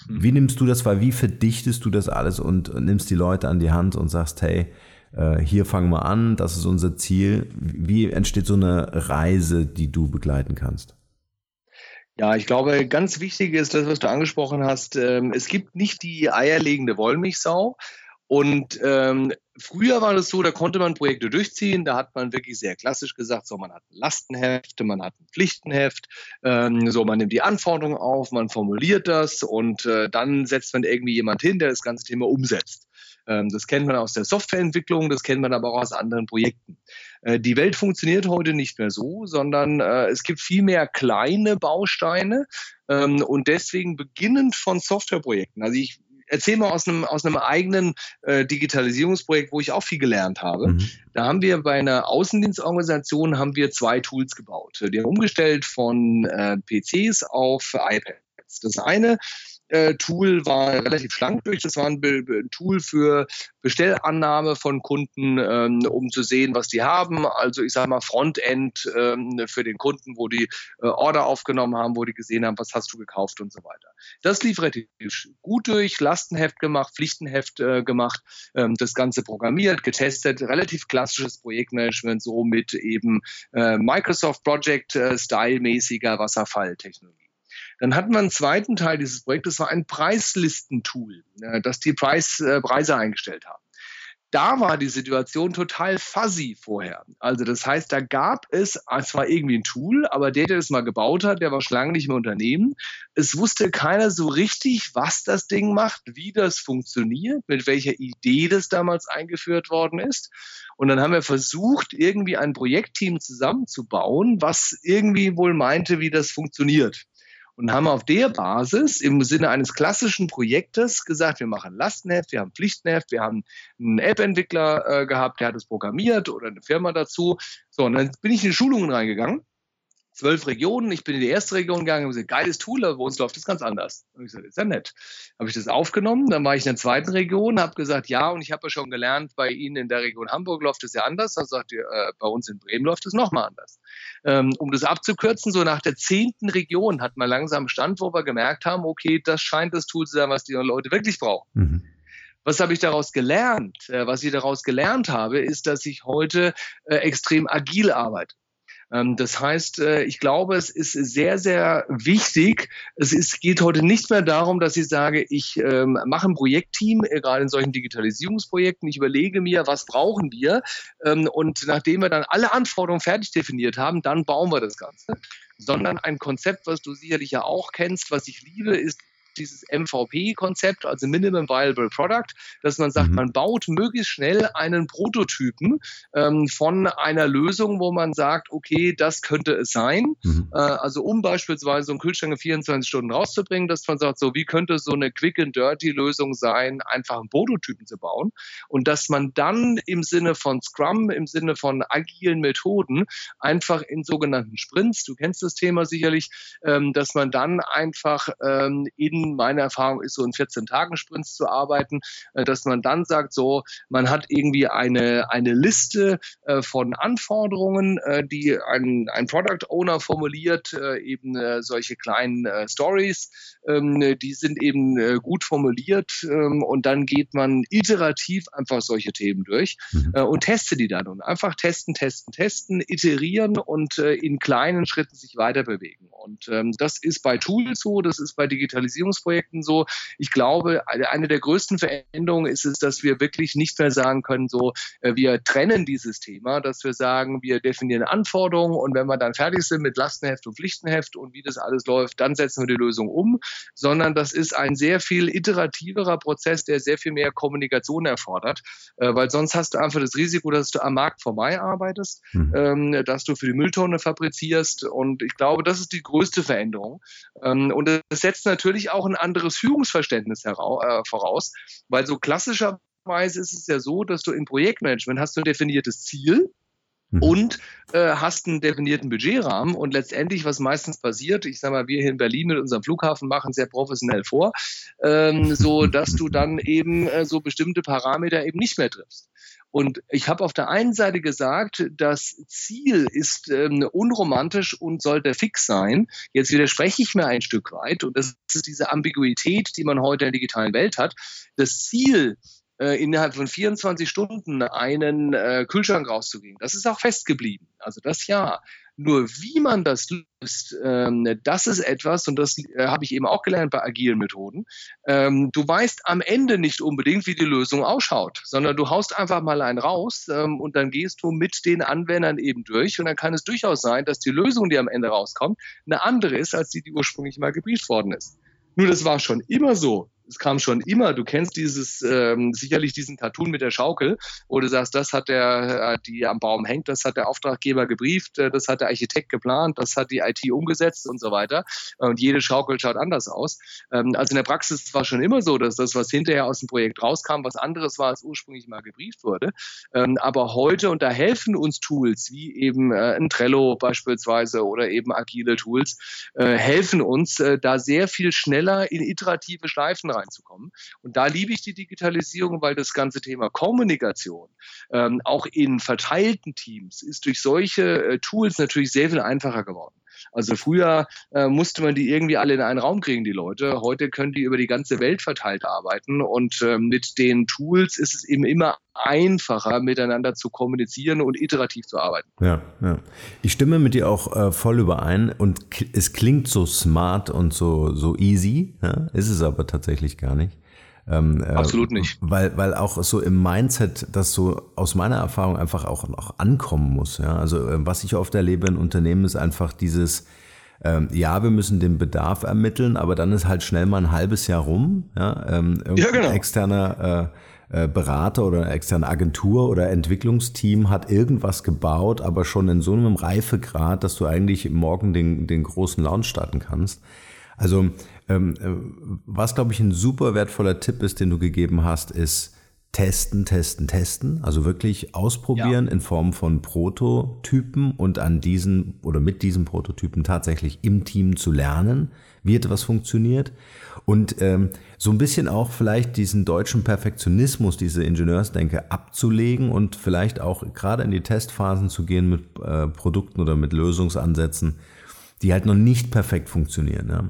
Speaker 2: Mhm. Wie nimmst du das wahr? Wie verdichtest du das alles und nimmst die Leute an die Hand und sagst, hey, äh, hier fangen wir an, das ist unser Ziel. Wie entsteht so eine Reise, die du begleiten kannst?
Speaker 3: Ja, ich glaube, ganz wichtig ist das, was du angesprochen hast. Ähm, es gibt nicht die eierlegende Wollmilchsau. Und ähm, früher war das so, da konnte man Projekte durchziehen. Da hat man wirklich sehr klassisch gesagt, so man hat ein Lastenheft, man hat ein Pflichtenheft, ähm, so man nimmt die Anforderungen auf, man formuliert das und äh, dann setzt man irgendwie jemand hin, der das ganze Thema umsetzt. Ähm, das kennt man aus der Softwareentwicklung, das kennt man aber auch aus anderen Projekten. Äh, die Welt funktioniert heute nicht mehr so, sondern äh, es gibt viel mehr kleine Bausteine ähm, und deswegen beginnend von Softwareprojekten. Also ich erzähle mal aus einem, aus einem eigenen äh, Digitalisierungsprojekt, wo ich auch viel gelernt habe. Mhm. Da haben wir bei einer Außendienstorganisation haben wir zwei Tools gebaut. Die haben umgestellt von äh, PCs auf iPads. Das eine Tool war relativ schlank durch. Das war ein Tool für Bestellannahme von Kunden, ähm, um zu sehen, was die haben. Also ich sage mal Frontend ähm, für den Kunden, wo die äh, Order aufgenommen haben, wo die gesehen haben, was hast du gekauft und so weiter. Das lief relativ gut durch, Lastenheft gemacht, Pflichtenheft äh, gemacht, ähm, das Ganze programmiert, getestet, relativ klassisches Projektmanagement, so mit eben äh, Microsoft Project äh, Style mäßiger Wasserfalltechnologie. Dann hatten wir einen zweiten Teil dieses Projektes, das war ein Preislistentool, das die Preis, äh, Preise eingestellt haben da war die Situation total fuzzy vorher. Also das heißt, da gab es zwar irgendwie ein Tool, aber der, der das mal gebaut hat, der war schon lange nicht mehr Unternehmen. Es wusste keiner so richtig, was das Ding macht, wie das funktioniert, mit welcher Idee das damals eingeführt worden ist. Und dann haben wir versucht, irgendwie ein Projektteam zusammenzubauen, was irgendwie wohl meinte, wie das funktioniert und haben auf der Basis im Sinne eines klassischen Projektes gesagt, wir machen Lastenheft, wir haben Pflichtenheft, wir haben einen App-Entwickler äh, gehabt, der hat es programmiert oder eine Firma dazu. So, und dann bin ich in die Schulungen reingegangen zwölf Regionen. Ich bin in die erste Region gegangen und gesagt, geiles Tool, aber bei uns läuft das ganz anders. Und ich gesagt, ist ja nett. Habe ich das aufgenommen, dann war ich in der zweiten Region, habe gesagt, ja, und ich habe ja schon gelernt, bei Ihnen in der Region Hamburg läuft es ja anders. Dann sagt ihr, äh, bei uns in Bremen läuft es nochmal anders. Ähm, um das abzukürzen, so nach der zehnten Region hat man langsam Stand, wo wir gemerkt haben, okay, das scheint das Tool zu sein, was die Leute wirklich brauchen. Mhm. Was habe ich daraus gelernt? Äh, was ich daraus gelernt habe, ist, dass ich heute äh, extrem agil arbeite. Ähm, das heißt, äh, ich glaube, es ist sehr, sehr wichtig. Es ist, geht heute nicht mehr darum, dass ich sage, ich ähm, mache ein Projektteam, äh, gerade in solchen Digitalisierungsprojekten. Ich überlege mir, was brauchen wir? Ähm, und nachdem wir dann alle Anforderungen fertig definiert haben, dann bauen wir das Ganze sondern ein Konzept, was du sicherlich ja auch kennst, was ich liebe, ist dieses MVP-Konzept, also Minimum Viable Product, dass man sagt, mhm. man baut möglichst schnell einen Prototypen ähm, von einer Lösung, wo man sagt, okay, das könnte es sein. Mhm. Äh, also um beispielsweise so einen Kühlschrank in 24 Stunden rauszubringen, dass man sagt, so wie könnte so eine Quick and Dirty Lösung sein, einfach einen Prototypen zu bauen und dass man dann im Sinne von Scrum, im Sinne von agilen Methoden einfach in sogenannten Sprints, du kennst das Thema sicherlich, ähm, dass man dann einfach ähm, in meine Erfahrung ist, so in 14 Tagen Sprints zu arbeiten, äh, dass man dann sagt, so, man hat irgendwie eine, eine Liste äh, von Anforderungen, äh, die ein, ein Product Owner formuliert, eben solche kleinen Stories, ähm, die sind eben gut formuliert ähm, und dann geht man iterativ einfach solche Themen durch mhm. und testet die dann und einfach testen, testen, testen, iterieren und in kleinen Schritten sich weiter bewegen. Und ähm, das ist bei Tools so, das ist bei Digitalisierung Forschungsprojekten so. Ich glaube, eine der größten Veränderungen ist es, dass wir wirklich nicht mehr sagen können, so, äh, wir trennen dieses Thema, dass wir sagen, wir definieren Anforderungen und wenn wir dann fertig sind mit Lastenheft und Pflichtenheft und wie das alles läuft, dann setzen wir die Lösung um, sondern das ist ein sehr viel iterativerer Prozess, der sehr viel mehr Kommunikation erfordert, äh, weil sonst hast du einfach das Risiko, dass du am Markt vorbei arbeitest, mhm. Ähm, dass du für die Mülltonne fabrizierst und ich glaube, das ist die größte Veränderung ähm, und das setzt natürlich auch auch ein anderes Führungsverständnis äh, voraus, weil so klassischerweise ist es ja so, dass du im Projektmanagement hast du ein definiertes Ziel, mhm. und äh, hast einen definierten Budgetrahmen und letztendlich, was meistens passiert, ich sage mal, wir hier in Berlin mit unserem Flughafen machen sehr professionell vor, ähm, so dass du dann eben äh, so bestimmte Parameter eben nicht mehr triffst. Und ich habe auf der einen Seite gesagt, das Ziel ist ähm, unromantisch und sollte fix sein. Jetzt widerspreche ich mir ein Stück weit und das ist diese Ambiguität, die man heute in der digitalen Welt hat. Das Ziel äh, innerhalb von 24 Stunden einen äh, Kühlschrank rauszugehen. Das ist auch festgeblieben. Also das ja. Nur wie man das löst, ähm, das ist etwas, und das äh, habe ich eben auch gelernt bei agilen Methoden. Ähm, du weißt am Ende nicht unbedingt, wie die Lösung ausschaut, sondern du haust einfach mal einen raus ähm, und dann gehst du mit den Anwendern eben durch. Und dann kann es durchaus sein, dass die Lösung, die am Ende rauskommt, eine andere ist, als die, die ursprünglich mal gebrieft worden ist. Nur das war schon immer so es kam schon immer. Du kennst dieses, ähm, sicherlich diesen Cartoon mit der Schaukel, wo du sagst, das hat der, äh, die am Baum hängt, das hat der Auftraggeber gebrieft, äh, das hat der Architekt geplant, das hat die IT umgesetzt und so weiter. Und jede Schaukel schaut anders aus. Ähm, also in der Praxis war schon immer so, dass das, was hinterher aus dem Projekt rauskam, was anderes war, als ursprünglich mal gebrieft wurde. Ähm, aber heute, und da helfen uns Tools wie eben äh, ein Trello beispielsweise oder eben agile Tools, äh, helfen uns, äh, da sehr viel schneller in iterative Schleifen reinzukommen. Und da liebe ich die Digitalisierung, weil das ganze Thema Kommunikation ähm, auch in verteilten Teams ist durch solche äh, Tools natürlich sehr viel einfacher geworden. Also früher äh, musste man die irgendwie alle in einen Raum kriegen, die Leute. Heute können die über die ganze Welt verteilt arbeiten und äh, mit den Tools ist es eben immer einfacher, miteinander zu kommunizieren und iterativ zu arbeiten.
Speaker 2: Ja, ja. Ich stimme mit dir auch äh, voll überein und es klingt so smart und so, so easy, ja? ist es aber tatsächlich gar nicht.
Speaker 3: Ähm, äh, Absolut nicht.
Speaker 2: Weil, weil auch so im Mindset, das so aus meiner Erfahrung einfach auch noch ankommen muss. Ja? Also äh, was ich oft erlebe in Unternehmen ist einfach dieses, ähm, ja, wir müssen den Bedarf ermitteln, aber dann ist halt schnell mal ein halbes Jahr rum. Ja, ähm, ja genau. externer äh, äh, Berater oder externe Agentur oder Entwicklungsteam hat irgendwas gebaut, aber schon in so einem Reifegrad, dass du eigentlich morgen den, den großen Launch starten kannst. Also äh, was, glaube ich, ein super wertvoller Tipp ist, den du gegeben hast, ist testen, testen, testen. Also wirklich ausprobieren ja. in Form von Prototypen und an diesen oder mit diesen Prototypen tatsächlich im Team zu lernen, wie etwas funktioniert. Und ähm, so ein bisschen auch vielleicht diesen deutschen Perfektionismus, diese Ingenieursdenke abzulegen und vielleicht auch gerade in die Testphasen zu gehen mit äh, Produkten oder mit Lösungsansätzen, die halt noch nicht perfekt funktionieren. Ja.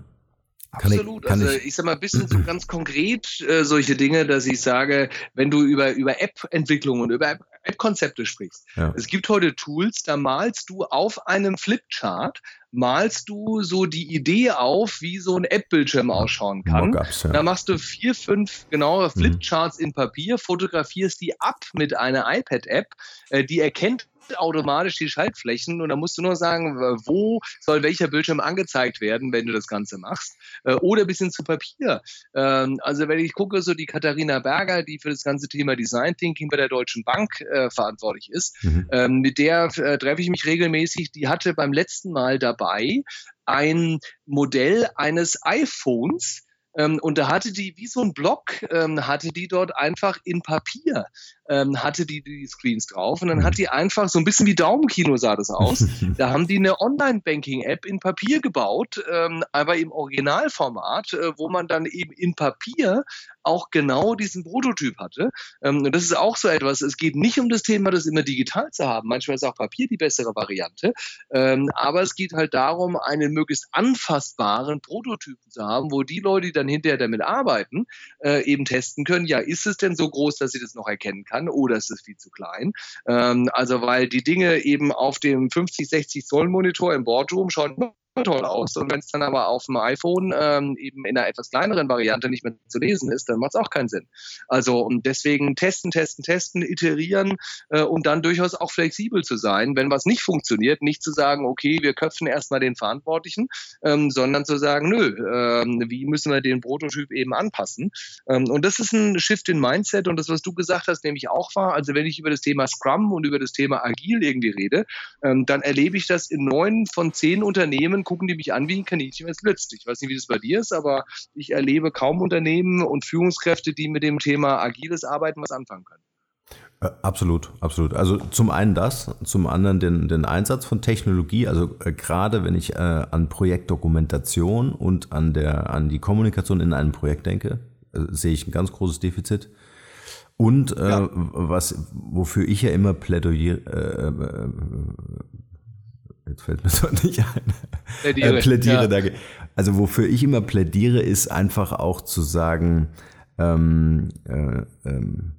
Speaker 3: Absolut. Ich, also ich, ich sag mal, bisschen so ganz konkret äh, solche Dinge, dass ich sage, wenn du über, über App-Entwicklung und über App-Konzepte sprichst. Ja. Es gibt heute Tools, da malst du auf einem Flipchart, malst du so die Idee auf, wie so ein App-Bildschirm ausschauen kann. Ja. Da machst du vier, fünf genaue mhm. Flipcharts mhm. in Papier, fotografierst die ab mit einer iPad-App, äh, die erkennt automatisch die Schaltflächen und dann musst du nur sagen, wo soll welcher Bildschirm angezeigt werden, wenn du das Ganze machst. Äh, oder bis hin zu Papier. Ähm, also wenn ich gucke, so die Katharina Berger, die für das ganze Thema Design Thinking bei der Deutschen Bank äh, verantwortlich ist, mhm. Ähm, mit der äh, treffe ich mich regelmäßig. Die hatte beim letzten Mal dabei ein Modell eines iPhones, ähm, und da hatte die, wie so ein Block, hatte die dort einfach in Papier, ähm, hatte die die Screens drauf. Und dann hat die einfach, so ein bisschen wie Daumenkino sah das aus, da haben die eine Online-Banking-App in Papier gebaut, ähm, aber im Originalformat, äh, wo man dann eben in Papier auch genau diesen Prototyp hatte. Ähm, und das ist auch so etwas, es geht nicht um das Thema, das immer digital zu haben. Manchmal ist auch Papier die bessere Variante. Ähm, aber es geht halt darum, einen möglichst anfassbaren Prototypen zu haben, wo die Leute, die dann hinterher damit arbeiten, äh, eben testen können, ja, ist es denn so groß, dass ich das noch erkennen kann oder ist es viel zu klein? Ähm, also weil die Dinge eben auf dem 50, 60 Zoll Monitor im Boardroom schauen toll aus. Und wenn es dann aber auf dem iPhone ähm, eben in einer etwas kleineren Variante nicht mehr zu lesen ist, dann macht es auch keinen Sinn. Also und deswegen testen, testen, testen, iterieren äh, und dann durchaus auch flexibel zu sein, wenn was nicht funktioniert, nicht zu sagen, okay, wir köpfen erstmal den Verantwortlichen, ähm, sondern zu sagen, nö, ähm, wie müssen wir den Prototyp eben anpassen? Ähm, und das ist ein Shift in Mindset und das, was du gesagt hast, nämlich auch war, also wenn ich über das Thema Scrum und über das Thema Agil irgendwie rede, ähm, dann erlebe ich das in neun von zehn Unternehmen gucken die mich an wie ein Kaninchen, wenn es blitzt. Ich weiß nicht, wie das bei dir ist, aber ich erlebe kaum Unternehmen und Führungskräfte, die mit dem Thema agiles Arbeiten was anfangen können.
Speaker 2: Äh, absolut, absolut. Also zum einen das, zum anderen den, den Einsatz von Technologie. Also äh, gerade wenn ich äh, an Projektdokumentation und an, der, an die Kommunikation in einem Projekt denke, äh, sehe ich ein ganz großes Defizit. Und äh, ja. was, wofür ich ja immer plädiere, äh, Jetzt fällt mir so nicht ein. Plädiere. Äh, plädiere, ja. danke. Also wofür ich immer plädiere, ist einfach auch zu sagen, ähm, äh, ähm,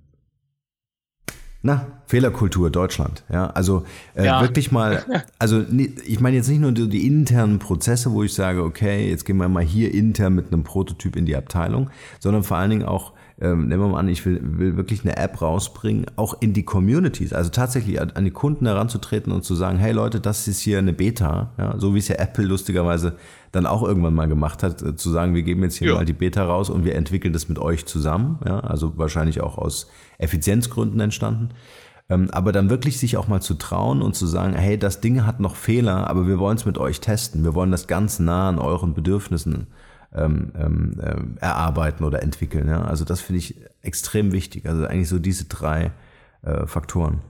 Speaker 2: na, Fehlerkultur Deutschland. Ja, also äh, ja. wirklich mal, also ich meine jetzt nicht nur die, die, internen Prozesse, wo ich sage, okay, jetzt gehen wir mal hier intern mit einem Prototyp in die Abteilung, sondern vor allen Dingen auch ähm, nehmen wir mal an, ich will, will wirklich eine App rausbringen, auch in die Communities, also tatsächlich an, an die Kunden heranzutreten und zu sagen, hey Leute, das ist hier eine Beta, ja, so wie es ja Apple lustigerweise dann auch irgendwann mal gemacht hat, äh, zu sagen, wir geben jetzt hier ja. mal die Beta raus und wir entwickeln das mit euch zusammen, ja, also wahrscheinlich auch aus Effizienzgründen entstanden. Ähm, aber dann wirklich sich auch mal zu trauen und zu sagen, hey, das Ding hat noch Fehler, aber wir wollen es mit euch testen. Wir wollen das ganz nah an euren Bedürfnissen ähm, ähm, äh, erarbeiten oder entwickeln. Ja? Also das finde ich extrem wichtig. Also eigentlich so diese drei äh, Faktoren.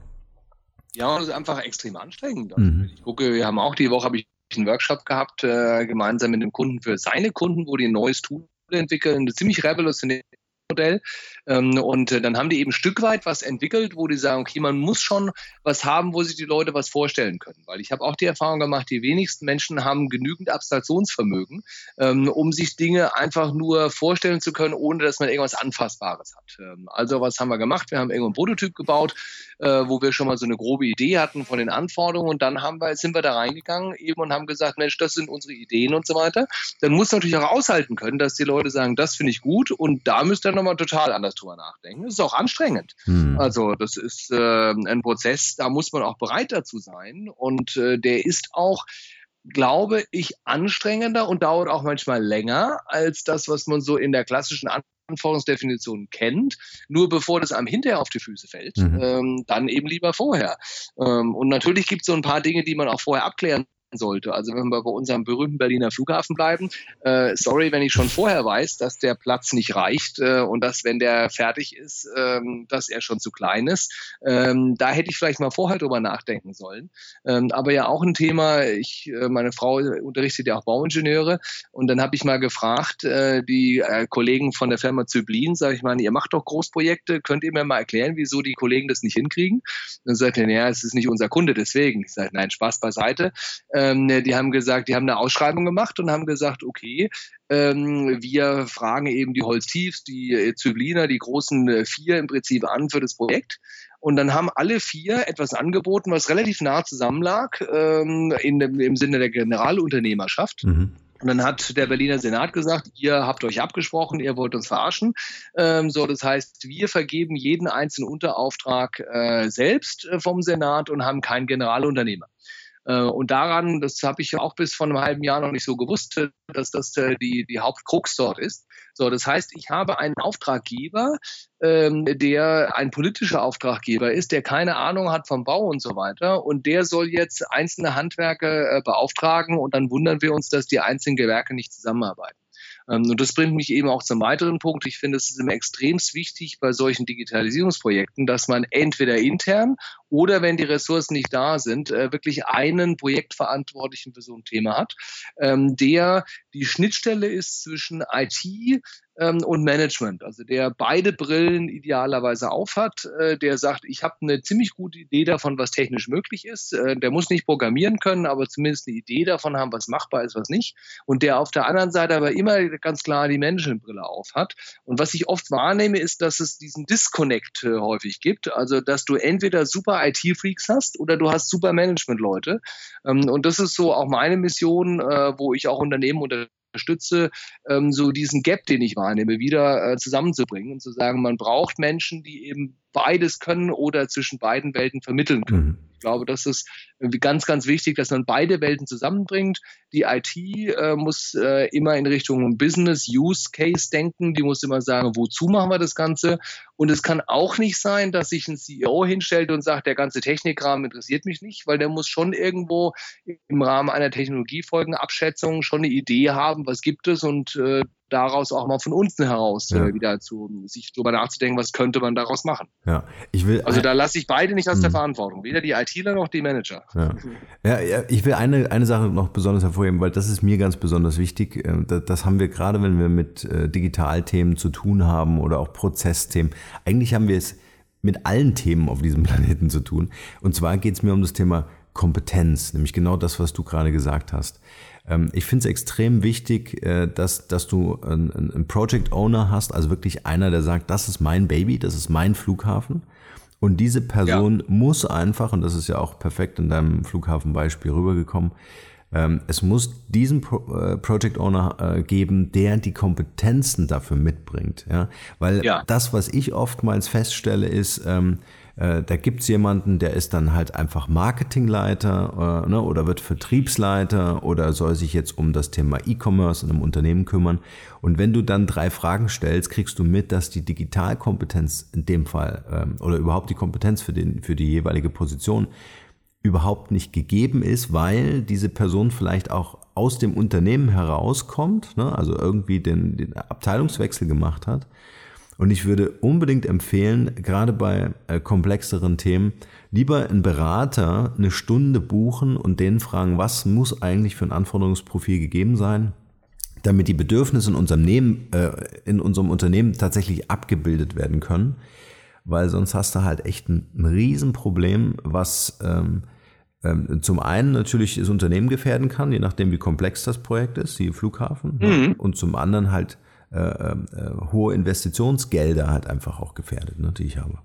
Speaker 3: Ja, und es ist einfach extrem anstrengend. Also mhm. Ich gucke, wir haben auch die Woche habe ich einen Workshop gehabt, äh, gemeinsam mit dem Kunden für seine Kunden, wo die ein neues Tool entwickeln, eine ziemlich revolutionäre Modell. Ähm, und äh, dann haben die eben ein Stück weit was entwickelt, wo die sagen, okay, man muss schon was haben, wo sich die Leute was vorstellen können. Weil ich habe auch die Erfahrung gemacht, die wenigsten Menschen haben genügend Abstraktionsvermögen, ähm, um sich Dinge einfach nur vorstellen zu können, ohne dass man irgendwas Anfassbares hat. Ähm, also was haben wir gemacht? Wir haben irgendwo einen Prototyp gebaut, äh, wo wir schon mal so eine grobe Idee hatten von den Anforderungen und dann haben wir, sind wir da reingegangen eben und haben gesagt, Mensch, das sind unsere Ideen und so weiter. Dann muss natürlich auch aushalten können, dass die Leute sagen, das finde ich gut und da müsst ihr nochmal total anders drüber nachdenken. Das ist auch anstrengend. Hm. Also das ist äh, ein Prozess, da muss man auch bereit dazu sein und äh, der ist auch glaube ich, anstrengender und dauert auch manchmal länger als das, was man so in der klassischen Anforderungsdefinition kennt, nur bevor das einem hinterher auf die Füße fällt, mhm. ähm, dann eben lieber vorher. Ähm, und natürlich gibt es so ein paar Dinge, die man auch vorher abklären sollte. Also wenn wir bei unserem berühmten Berliner Flughafen bleiben, äh, sorry, wenn ich schon vorher weiß, dass der Platz nicht reicht äh, und dass, wenn der fertig ist, ähm, dass er schon zu klein ist. Ähm, da hätte ich vielleicht mal vorher drüber nachdenken sollen. Ähm, aber ja auch ein Thema, ich, äh, meine Frau unterrichtet ja auch Bauingenieure und dann habe ich mal gefragt, äh, die äh, Kollegen von der Firma Zyblin, sage ich mal, ihr macht doch Großprojekte, könnt ihr mir mal erklären, wieso die Kollegen das nicht hinkriegen? Dann sagt er, ja, es ist nicht unser Kunde, deswegen. Ich sage, nein, Spaß beiseite. Ähm, die haben gesagt, die haben eine Ausschreibung gemacht und haben gesagt, okay, ähm, wir fragen eben die Holztiefs, die äh, Zybliner, die großen äh, vier im Prinzip an für das Projekt. Und dann haben alle vier etwas angeboten, was relativ nah zusammenlag ähm, in dem, im Sinne der Generalunternehmerschaft. Mhm. Und dann hat der Berliner Senat gesagt, ihr habt euch abgesprochen, ihr wollt uns verarschen. Ähm, so, das heißt, wir vergeben jeden einzelnen Unterauftrag äh, selbst äh, vom Senat und haben keinen Generalunternehmer. Äh, und daran, das habe ich auch bis vor einem halben Jahr noch nicht so gewusst, dass das äh, die, die Hauptkrux dort ist. So, das heißt, ich habe einen Auftraggeber, ähm, der ein politischer Auftraggeber ist, der keine Ahnung hat vom Bau und so weiter. Und der soll jetzt einzelne Handwerke äh, beauftragen und dann wundern wir uns, dass die einzelnen Gewerke nicht zusammenarbeiten. Ähm, und das bringt mich eben auch zum weiteren Punkt. Ich finde, es ist immer extremst wichtig bei solchen Digitalisierungsprojekten, dass man entweder intern oder wenn die Ressourcen nicht da sind, äh, wirklich einen Projektverantwortlichen für so ein Thema hat, ähm, der die Schnittstelle ist zwischen IT, und Management, also der beide Brillen idealerweise aufhat, äh, der sagt, ich habe eine ziemlich gute Idee davon, was technisch möglich ist. Äh, der muss nicht programmieren können, aber zumindest eine Idee davon haben, was machbar ist, was nicht. Und der auf der anderen Seite aber immer ganz klar die Managementbrille aufhat. Und was ich oft wahrnehme, ist, dass es diesen Disconnect äh, häufig gibt. Also, dass du entweder super IT-Freaks hast oder du hast super Management-Leute. Ähm, und das ist so auch meine Mission, wo ich auch Unternehmen unter unterstütze, ähm, so diesen Gap, den ich wahrnehme, wieder äh, zusammenzubringen und zu sagen, man braucht Menschen, die eben beides können oder zwischen beiden Welten vermitteln können. Mhm. Ich glaube, das ist ganz, ganz wichtig, dass man beide Welten zusammenbringt. Die IT äh, muss äh, immer in Richtung Business Use Case denken. Die muss immer sagen, wozu machen wir das Ganze? Und es kann auch nicht sein, dass sich ein CEO hinstellt und sagt, der ganze Technikrahmen interessiert mich nicht, weil der muss schon irgendwo im Rahmen einer Technologiefolgenabschätzung schon eine Idee haben, was gibt es und äh, daraus auch mal von unten heraus äh, ja. äh, wieder zu sich drüber nachzudenken, was könnte man daraus machen.
Speaker 2: Ja, ich will.
Speaker 3: Also da lasse ich beide nicht aus der hm. Verantwortung, weder die ITler noch die Manager.
Speaker 2: Ja, ja, ja ich will eine, eine Sache noch besonders hervorheben, weil das ist mir ganz besonders wichtig. Ähm, das haben wir gerade, wenn wir mit äh, Digitalthemen zu tun haben oder auch Prozessthemen. Eigentlich haben wir es mit allen Themen auf diesem Planeten zu tun. Und zwar geht es mir um das Thema Kompetenz, nämlich genau das, was du gerade gesagt hast. Ähm, ich finde es extrem wichtig, äh, dass, dass du einen Project Owner hast, also wirklich einer, der sagt, das ist mein Baby, das ist mein Flughafen. Und diese Person ja. muss einfach, und das ist ja auch perfekt in deinem Flughafenbeispiel rübergekommen, Ähm, es muss diesen Pro äh, Project Owner äh, geben, der die Kompetenzen dafür mitbringt. Ja? Weil ja. das, was ich oftmals feststelle, ist, ähm, äh, da gibt's jemanden, der ist dann halt einfach Marketingleiter äh, ne, oder wird Vertriebsleiter oder soll sich jetzt um das Thema E-Commerce in einem Unternehmen kümmern. Und wenn du dann drei Fragen stellst, kriegst du mit, dass die Digitalkompetenz in dem Fall ähm, oder überhaupt die Kompetenz für, den, für die jeweilige Position überhaupt nicht gegeben ist, weil diese Person vielleicht auch aus dem Unternehmen herauskommt, ne, also irgendwie den, den Abteilungswechsel gemacht hat. Und ich würde unbedingt empfehlen, gerade bei äh, komplexeren Themen, lieber einen Berater eine Stunde buchen und den fragen, was muss eigentlich für ein Anforderungsprofil gegeben sein, damit die Bedürfnisse in unserem, Nehmen, äh, in unserem Unternehmen tatsächlich abgebildet werden können. Weil sonst hast du halt echt ein, ein Riesenproblem, was ähm, ähm, zum einen natürlich das Unternehmen gefährden kann, je nachdem wie komplex das Projekt ist, wie Flughafen, ne? mhm. und zum anderen halt äh, äh, hohe Investitionsgelder halt einfach auch gefährdet, ne, die ich habe.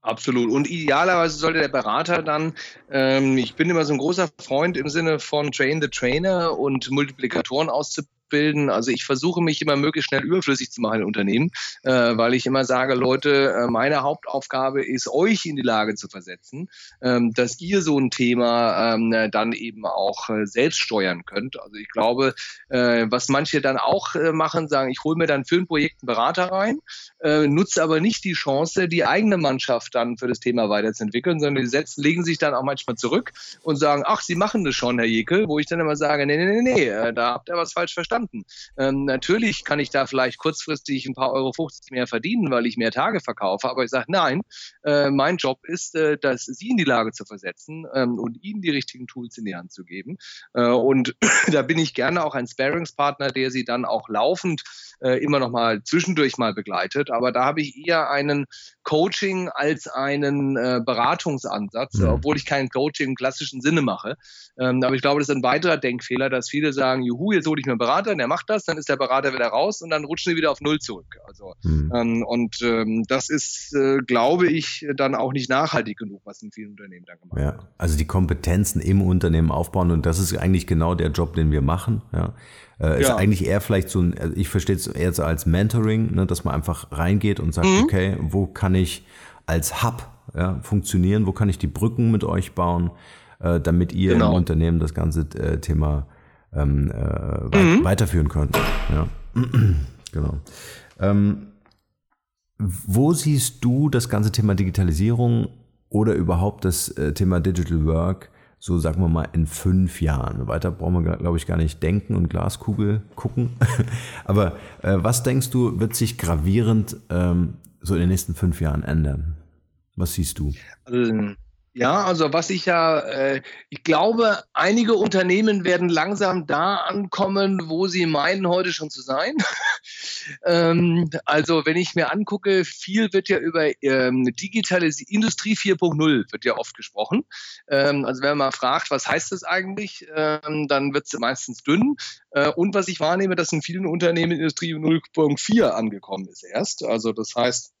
Speaker 3: Absolut. Und idealerweise sollte der Berater dann, ähm, ich bin immer so ein großer Freund im Sinne von Train the Trainer und Multiplikatoren auszubilden bilden. Also ich versuche mich immer möglichst schnell überflüssig zu machen in Unternehmen, äh, weil ich immer sage, Leute, äh, meine Hauptaufgabe ist, euch in die Lage zu versetzen, ähm, dass ihr so ein Thema ähm, dann eben auch äh, selbst steuern könnt. Also ich glaube, äh, was manche dann auch äh, machen, sagen, ich hole mir dann für ein Projekt einen Berater rein, äh, nutze aber nicht die Chance, die eigene Mannschaft dann für das Thema weiterzuentwickeln, sondern die setzen, legen sich dann auch manchmal zurück und sagen, ach, Sie machen das schon, Herr Jekel, wo ich dann immer sage, nee, nee, nee, nee, da habt ihr was falsch verstanden verstanden. Ähm, natürlich kann ich da vielleicht kurzfristig ein paar Euro 50 mehr verdienen, weil ich mehr Tage verkaufe, aber ich sage, nein, äh, mein Job ist, äh, dass Sie in die Lage zu versetzen ähm, und Ihnen die richtigen Tools in die Hand zu geben. Äh, und da bin ich gerne auch ein Sparingspartner, der Sie dann auch laufend äh, immer noch mal zwischendurch mal begleitet. Aber da habe ich eher einen Coaching als einen äh, Beratungsansatz, mhm. obwohl ich kein Coaching im klassischen Sinne mache. Ähm, aber ich glaube, das ist ein weiterer Denkfehler, dass viele sagen, juhu, jetzt hole ich mir einen Berater, der macht das, dann ist der Berater wieder raus und dann rutschen die wieder auf Null zurück. Also mhm. ähm, und ähm, das ist, äh, glaube ich, dann auch nicht nachhaltig genug, was in vielen Unternehmen dann gemacht
Speaker 2: ja, wird. Also die Kompetenzen im Unternehmen aufbauen und das ist eigentlich genau der Job, den wir machen. Ja. Äh, ist eigentlich eher vielleicht so ein, also ich verstehe es eher so als Mentoring, ne, dass man einfach reingeht und sagt, mhm. okay, wo kann ich als Hub ja, funktionieren, wo kann ich die Brücken mit euch bauen, äh, damit ihr genau. im Unternehmen das ganze äh, Thema ähm, äh, mhm. weiterführen könnt. Ja. genau. Ähm, wo siehst du das ganze Thema Digitalisierung oder überhaupt das äh, Thema Digital Work so sagen wir mal in fünf Jahren. Weiter brauchen wir, glaube ich, gar nicht denken und Glaskugel gucken. Aber äh, was denkst du, wird sich gravierend ähm, so in den nächsten fünf Jahren ändern? Was siehst du?
Speaker 3: Also, ja, also was ich ja, äh, ich glaube, einige Unternehmen werden langsam da ankommen, wo sie meinen, heute schon zu sein. ähm, also wenn ich mir angucke, viel wird ja über ähm, Digitalisierung, Industrie 4.0 wird ja oft gesprochen. Ähm, also wenn man fragt, was heißt das eigentlich, ähm, dann wird es meistens dünn. Äh, und was ich wahrnehme, dass in vielen Unternehmen Industrie 0.4 angekommen ist erst. Also das heißt,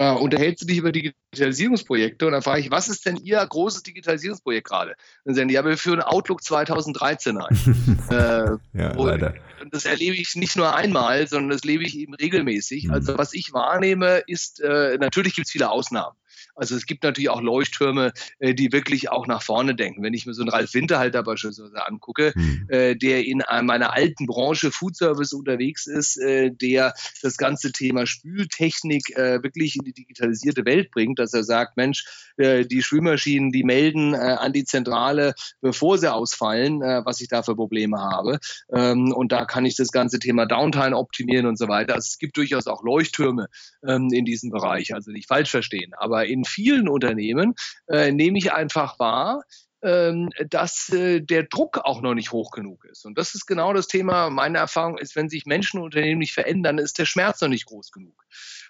Speaker 3: äh, unterhältst du dich über Digitalisierungsprojekte und dann frage ich, was ist denn Ihr großes Digitalisierungsprojekt gerade? dann sagen die, ja, wir führen Outlook 2013 ein. äh, ja, leider. Und das erlebe ich nicht nur einmal, sondern das lebe ich eben regelmäßig. Mhm. Also was ich wahrnehme, ist, äh, natürlich gibt es viele Ausnahmen. Also es gibt natürlich auch Leuchttürme, äh, die wirklich auch nach vorne denken. Wenn ich mir so einen Ralf Winterhalter beispielsweise angucke, mhm. der in meiner alten Branche Food Service unterwegs ist, äh, der das ganze Thema Spültechnik wirklich in die digitalisierte Welt bringt, dass er sagt, Mensch, die Spülmaschinen, die melden an die Zentrale, bevor sie ausfallen, was ich da für Probleme habe. Ähm, und da kann ich das ganze Thema Downtime optimieren und so weiter. Also es gibt durchaus auch Leuchttürme ähm, in diesem Bereich, also nicht falsch verstehen. Aber in vielen Unternehmen äh, nehme ich einfach wahr, ähm, dass äh, der Druck auch noch nicht hoch genug ist. Und das ist genau das Thema. Meine Erfahrung ist, wenn sich Menschen und Unternehmen nicht verändern, ist der Schmerz noch nicht groß genug.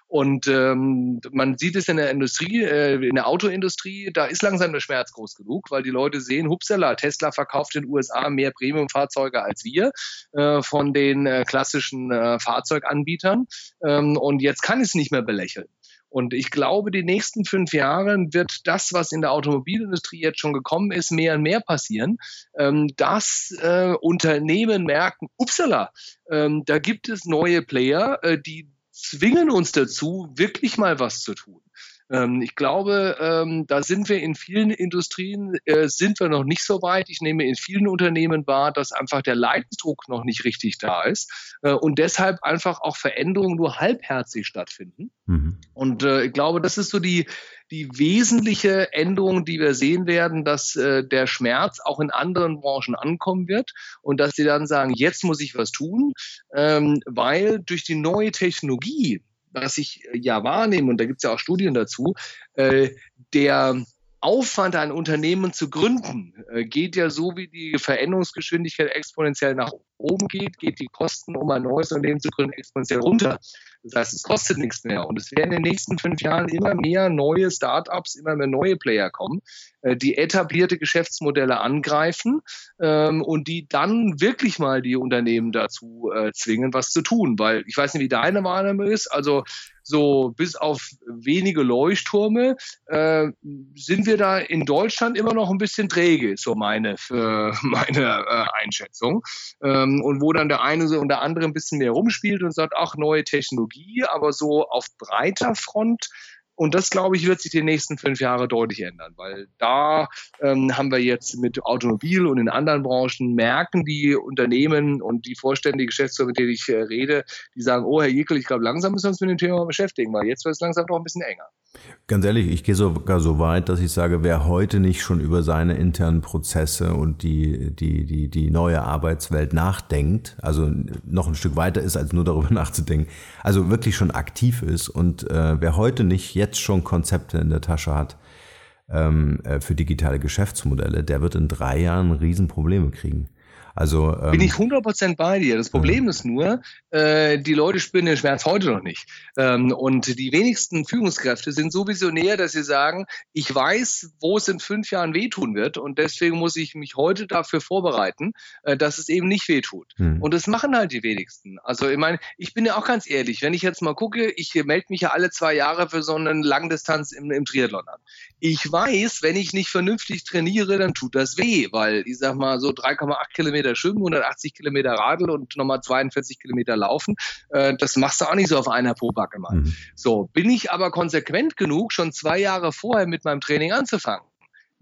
Speaker 3: Und ähm, man sieht es in der Industrie, äh, in der Autoindustrie, da ist langsam der Schmerz groß genug, weil die Leute sehen, hupsala, Tesla verkauft in den USA mehr Premium-Fahrzeuge als wir äh, von den äh, klassischen äh, Fahrzeuganbietern. Ähm, und jetzt kann es nicht mehr belächeln. Und ich glaube, die nächsten fünf Jahre wird das, was in der Automobilindustrie jetzt schon gekommen ist, mehr und mehr passieren, ähm, dass äh, Unternehmen merken, upsala, ähm, da gibt es neue Player, äh, die zwingen uns dazu, wirklich mal was zu tun. Ähm, ich glaube, ähm, da sind wir in vielen Industrien, äh, sind wir noch nicht so weit. Ich nehme in vielen Unternehmen wahr, dass einfach der Leidensdruck noch nicht richtig da ist äh, und deshalb einfach auch Veränderungen nur halbherzig stattfinden. Mhm. Und äh, ich glaube, das ist so die, die wesentliche Änderung, die wir sehen werden, dass äh, der Schmerz auch in anderen Branchen ankommen wird und dass sie dann sagen, jetzt muss ich was tun, ähm, weil durch die neue Technologie, was ich äh, ja wahrnehme, und da gibt es ja auch Studien dazu, äh, der Aufwand, ein Unternehmen zu gründen, äh, geht ja so, wie die Veränderungsgeschwindigkeit exponentiell nach oben geht, geht die Kosten, um ein neues Unternehmen zu gründen, exponentiell runter. Das heißt, es kostet nichts mehr. Und es werden in den nächsten fünf Jahren immer mehr neue Startups, immer mehr neue Player kommen, äh, die etablierte Geschäftsmodelle angreifen ähm, und die dann wirklich mal die Unternehmen dazu äh, zwingen, was zu tun. Weil ich weiß nicht, wie deine Wahrnehmung ist. Also so bis auf wenige Leuchttürme äh, sind wir da in Deutschland immer noch ein bisschen träge, so meine, für meine äh, Einschätzung. Ähm, und wo dann der eine so und der andere ein bisschen mehr rumspielt und sagt, ach, neue Technologie, aber so auf breiter Front und das, glaube ich, wird sich die nächsten fünf Jahre deutlich ändern, weil da ähm, haben wir jetzt mit Automobil und in anderen Branchen merken die Unternehmen und die Vorstände, die Geschäftsführer, mit denen ich äh, rede, die sagen, oh Herr Jekyll, ich glaube, langsam müssen wir uns mit dem Thema beschäftigen, weil jetzt wird es langsam doch ein bisschen enger.
Speaker 2: Ganz ehrlich, ich gehe sogar so weit, dass ich sage, wer heute nicht schon über seine internen Prozesse und die, die, die, die neue Arbeitswelt nachdenkt, also noch ein Stück weiter ist, als nur darüber nachzudenken, also wirklich schon aktiv ist und äh, wer heute nicht jetzt schon Konzepte in der Tasche hat ähm, äh, für digitale Geschäftsmodelle, der wird in drei Jahren Riesenprobleme kriegen. Also,
Speaker 3: ähm, Bin ich 100% bei dir. Das Problem ja. ist nur, äh, die Leute spüren den Schmerz heute noch nicht. Ähm, und die wenigsten Führungskräfte sind so visionär, dass sie sagen, ich weiß, wo es in fünf Jahren wehtun wird und deswegen muss ich mich heute dafür vorbereiten, äh, dass es eben nicht wehtut. Hm. Und das machen halt die wenigsten. Also ich meine, ich bin ja auch ganz ehrlich, wenn ich jetzt mal gucke, ich melde mich ja alle zwei Jahre für so eine Langdistanz im, im Triathlon an. Ich weiß, wenn ich nicht vernünftig trainiere, dann tut das weh, weil ich sag mal so 3,8 Kilometer schwimmen, 180 Kilometer Radl und nochmal 42 Kilometer laufen, äh, das machst du auch nicht so auf einer Pobacke mal. Mhm. So, bin ich aber konsequent genug, schon zwei Jahre vorher mit meinem Training anzufangen?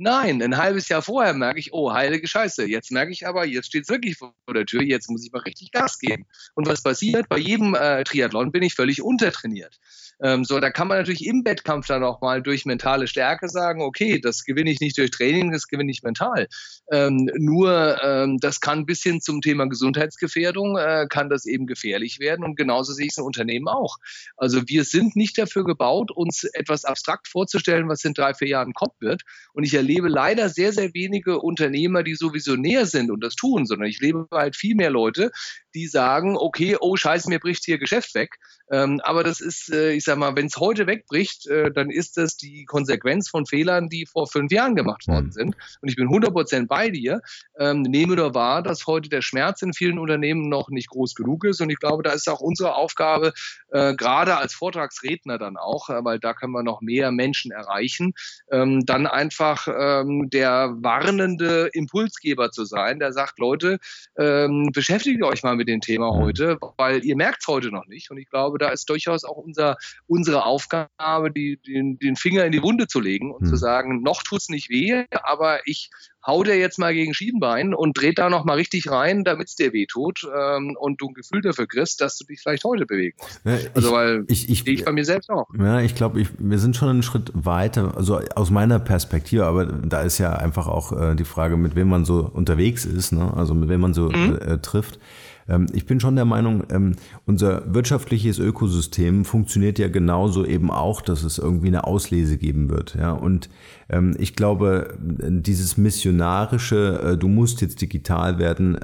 Speaker 3: Nein, ein halbes Jahr vorher merke ich, oh, heilige Scheiße. Jetzt merke ich aber, jetzt steht es wirklich vor der Tür, jetzt muss ich mal richtig Gas geben. Und was passiert? Bei jedem äh, Triathlon bin ich völlig untertrainiert. Ähm, so, da kann man natürlich im Wettkampf dann auch mal durch mentale Stärke sagen, okay, das gewinne ich nicht durch Training, das gewinne ich mental. Ähm, nur ähm, das kann bis hin zum Thema Gesundheitsgefährdung, äh, kann das eben gefährlich werden und genauso sehe ich es in Unternehmen auch. Also wir sind nicht dafür gebaut, uns etwas abstrakt vorzustellen, was in drei, vier Jahren kommen wird. Und ich erlebe leider sehr, sehr wenige Unternehmer, die so visionär sind und das tun, sondern ich lebe halt viel mehr Leute, die sagen, okay, oh scheiße, mir bricht hier Geschäft weg. Ähm, aber das ist, äh, ich sag mal, wenn es heute wegbricht, äh, dann ist das die Konsequenz von Fehlern, die vor fünf Jahren gemacht worden mhm. sind. Und ich bin 100% bei dir. Ähm, nehme nur wahr, dass heute der Schmerz in vielen Unternehmen noch nicht groß genug ist. Und ich glaube, da ist auch unsere Aufgabe, äh, gerade als Vortragsredner dann auch, äh, weil da können wir noch mehr Menschen erreichen, ähm, dann einfach ähm, der warnende Impulsgeber zu sein, der sagt, Leute, ähm, beschäftigt euch mal mit dem Thema mhm. heute, weil ihr merkt es heute noch nicht. Und ich glaube, da ist durchaus auch unser, unsere Aufgabe, die, den, den Finger in die Wunde zu legen und mhm. zu sagen, noch tut es nicht weh, aber ich hau dir jetzt mal gegen Schienbein und dreht da noch mal richtig rein, damit es dir weh tut ähm, und du ein Gefühl dafür kriegst, dass du dich vielleicht heute bewegen musst. Ja, ich, also weil ich, ich, ich bei mir selbst auch.
Speaker 2: Ja, ich glaube, wir sind schon einen Schritt weiter, also aus meiner Perspektive, aber da ist ja einfach auch äh, die Frage, mit wem man so unterwegs ist, ne? also mit wem man so mhm. äh, trifft. Ähm, ich bin schon der Meinung, ähm, unser wirtschaftliches Ökosystem funktioniert ja genauso eben auch, dass es irgendwie eine Auslese geben wird. Ja, und ähm, ich glaube, dieses missionarische, äh, du musst jetzt digital werden,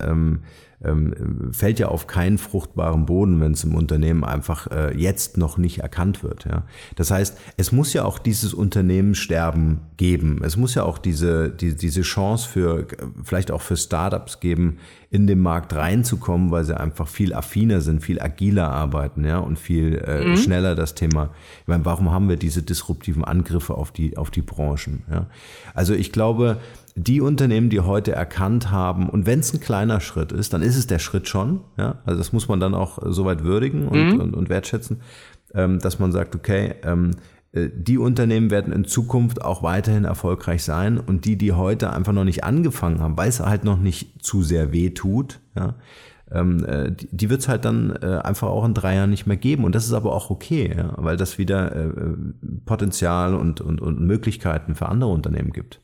Speaker 2: ähm, fällt ja auf keinen fruchtbaren Boden, wenn es im Unternehmen einfach äh, jetzt noch nicht erkannt wird. Ja? Das heißt, es muss ja auch dieses Unternehmenssterben geben. Es muss ja auch diese, die, diese Chance für, vielleicht auch für Startups geben, in den Markt reinzukommen, weil sie einfach viel affiner sind, viel agiler arbeiten, ja, und viel äh, mhm. schneller das Thema. Ich meine, warum haben wir diese disruptiven Angriffe auf die, auf die Branchen? Ja? Also ich glaube, die Unternehmen, die heute erkannt haben, und wenn es ein kleiner Schritt ist, dann ist es der Schritt schon, ja, also das muss man dann auch soweit würdigen und, mhm. und, und, wertschätzen, ähm, dass man sagt, okay, ähm, äh, die Unternehmen werden in Zukunft auch weiterhin erfolgreich sein und die, die heute einfach noch nicht angefangen haben, weil es halt noch nicht zu sehr weh tut, ja, ähm, äh, die, die wird es halt dann äh, einfach auch in drei Jahren nicht mehr geben. Und das ist aber auch okay, ja, weil das wieder äh, äh Potenzial und, und, und Möglichkeiten für andere Unternehmen gibt.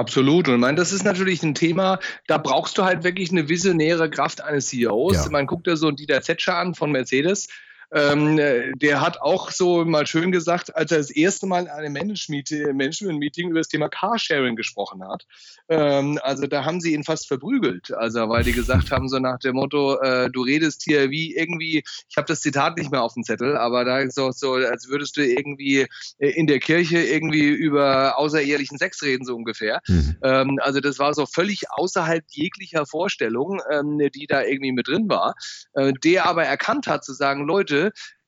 Speaker 3: Absolut. Und ich meine, das ist natürlich ein Thema, da brauchst du halt wirklich eine visionäre Kraft eines CEOs. Ja. Man guckt ja so Dieter Zetscher an von Mercedes. Ähm, der hat auch so mal schön gesagt, als er das erste Mal in einem Management-Meeting über das Thema Carsharing gesprochen hat. Ähm, also da haben sie ihn fast verprügelt, also weil die gesagt haben so nach dem Motto, äh, du redest hier wie irgendwie, ich habe das Zitat nicht mehr auf dem Zettel, aber da ist auch so, als würdest du irgendwie in der Kirche irgendwie über außerehelichen Sex reden so ungefähr. Mhm. Ähm, also das war so völlig außerhalb jeglicher Vorstellung, ähm, die da irgendwie mit drin war, äh, der aber erkannt hat zu sagen, Leute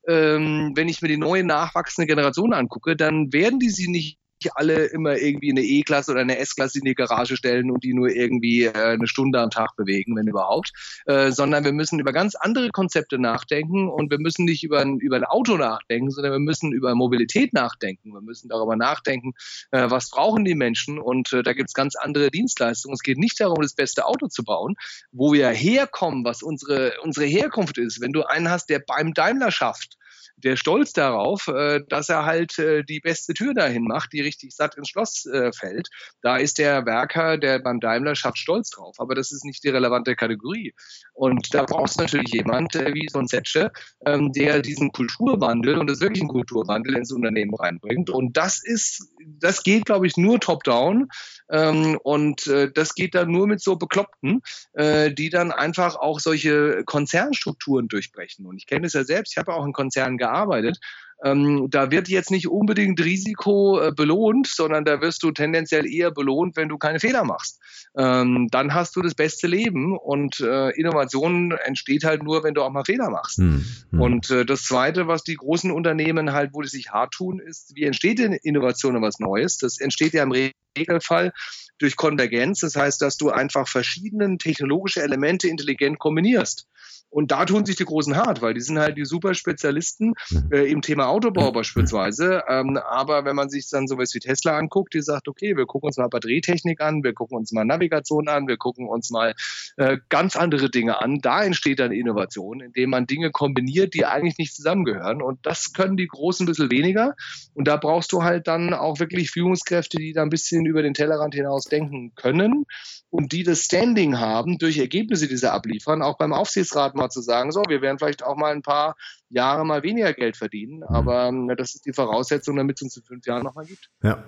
Speaker 3: ähm, wenn ich mir die neue nachwachsende Generation angucke, dann werden die sie nicht alle immer irgendwie eine E-Klasse oder eine S-Klasse in die Garage stellen und die nur irgendwie äh, eine Stunde am Tag bewegen, wenn überhaupt, äh, sondern wir müssen über ganz andere Konzepte nachdenken und wir müssen nicht über ein, über ein Auto nachdenken, sondern wir müssen über Mobilität nachdenken. Wir müssen darüber nachdenken, äh, was brauchen die Menschen und äh, da gibt es ganz andere Dienstleistungen. Es geht nicht darum, das beste Auto zu bauen, wo wir herkommen, was unsere, unsere Herkunft ist. Wenn du einen hast, der beim Daimler schafft, der Stolz darauf, äh, dass er halt äh, die beste Tür dahin macht, die richtig satt ins Schloss äh, fällt. Da ist der Werker, der beim Daimler schafft, stolz drauf. Aber das ist nicht die relevante Kategorie. Und da brauchst du natürlich jemand wie so ein Setsche, ähm, der diesen Kulturwandel und das wirklich einen Kulturwandel ins Unternehmen reinbringt. Und das ist, das geht, glaube ich, nur top-down. Ähm, und das geht dann nur mit so Bekloppten, die dann einfach auch solche Konzernstrukturen durchbrechen. Und ich kenne es ja selbst, ich habe auch in Konzernen gearbeitet. Ähm, da wird jetzt nicht unbedingt Risiko äh, belohnt, sondern da wirst du tendenziell eher belohnt, wenn du keine Fehler machst. Ähm, dann hast du das beste Leben und äh, Innovation entsteht halt nur, wenn du auch mal Fehler machst. Hm, hm. Und äh, das Zweite, was die großen Unternehmen halt, wo die sich hart tun, ist, wie entsteht denn Innovation und was Neues? Das entsteht ja im Regelfall durch Konvergenz. Das heißt, dass du einfach verschiedene technologische Elemente intelligent kombinierst. Und da tun sich die Großen hart, weil die sind halt die super Spezialisten mhm. äh, im Thema Autobau beispielsweise. Ähm, aber wenn man sich dann sowas wie Tesla anguckt, die sagt, okay, wir gucken uns mal Batterietechnik an, wir gucken uns mal Navigation an, wir gucken uns mal äh, ganz andere Dinge an. Da entsteht dann Innovation, indem man Dinge kombiniert, die eigentlich nicht zusammengehören. Und das können die Großen ein bisschen weniger. Und da brauchst du halt dann auch wirklich Führungskräfte, die da ein bisschen über den Tellerrand hinaus denken können und die das Standing haben, durch Ergebnisse, die sie abliefern, auch beim Aufsichtsrat mal zu sagen, so, wir werden vielleicht auch mal ein paar Jahre mal weniger Geld verdienen, mhm. aber äh, das ist die Voraussetzung, damit es uns in fünf Jahren nochmal gibt.
Speaker 2: Ja.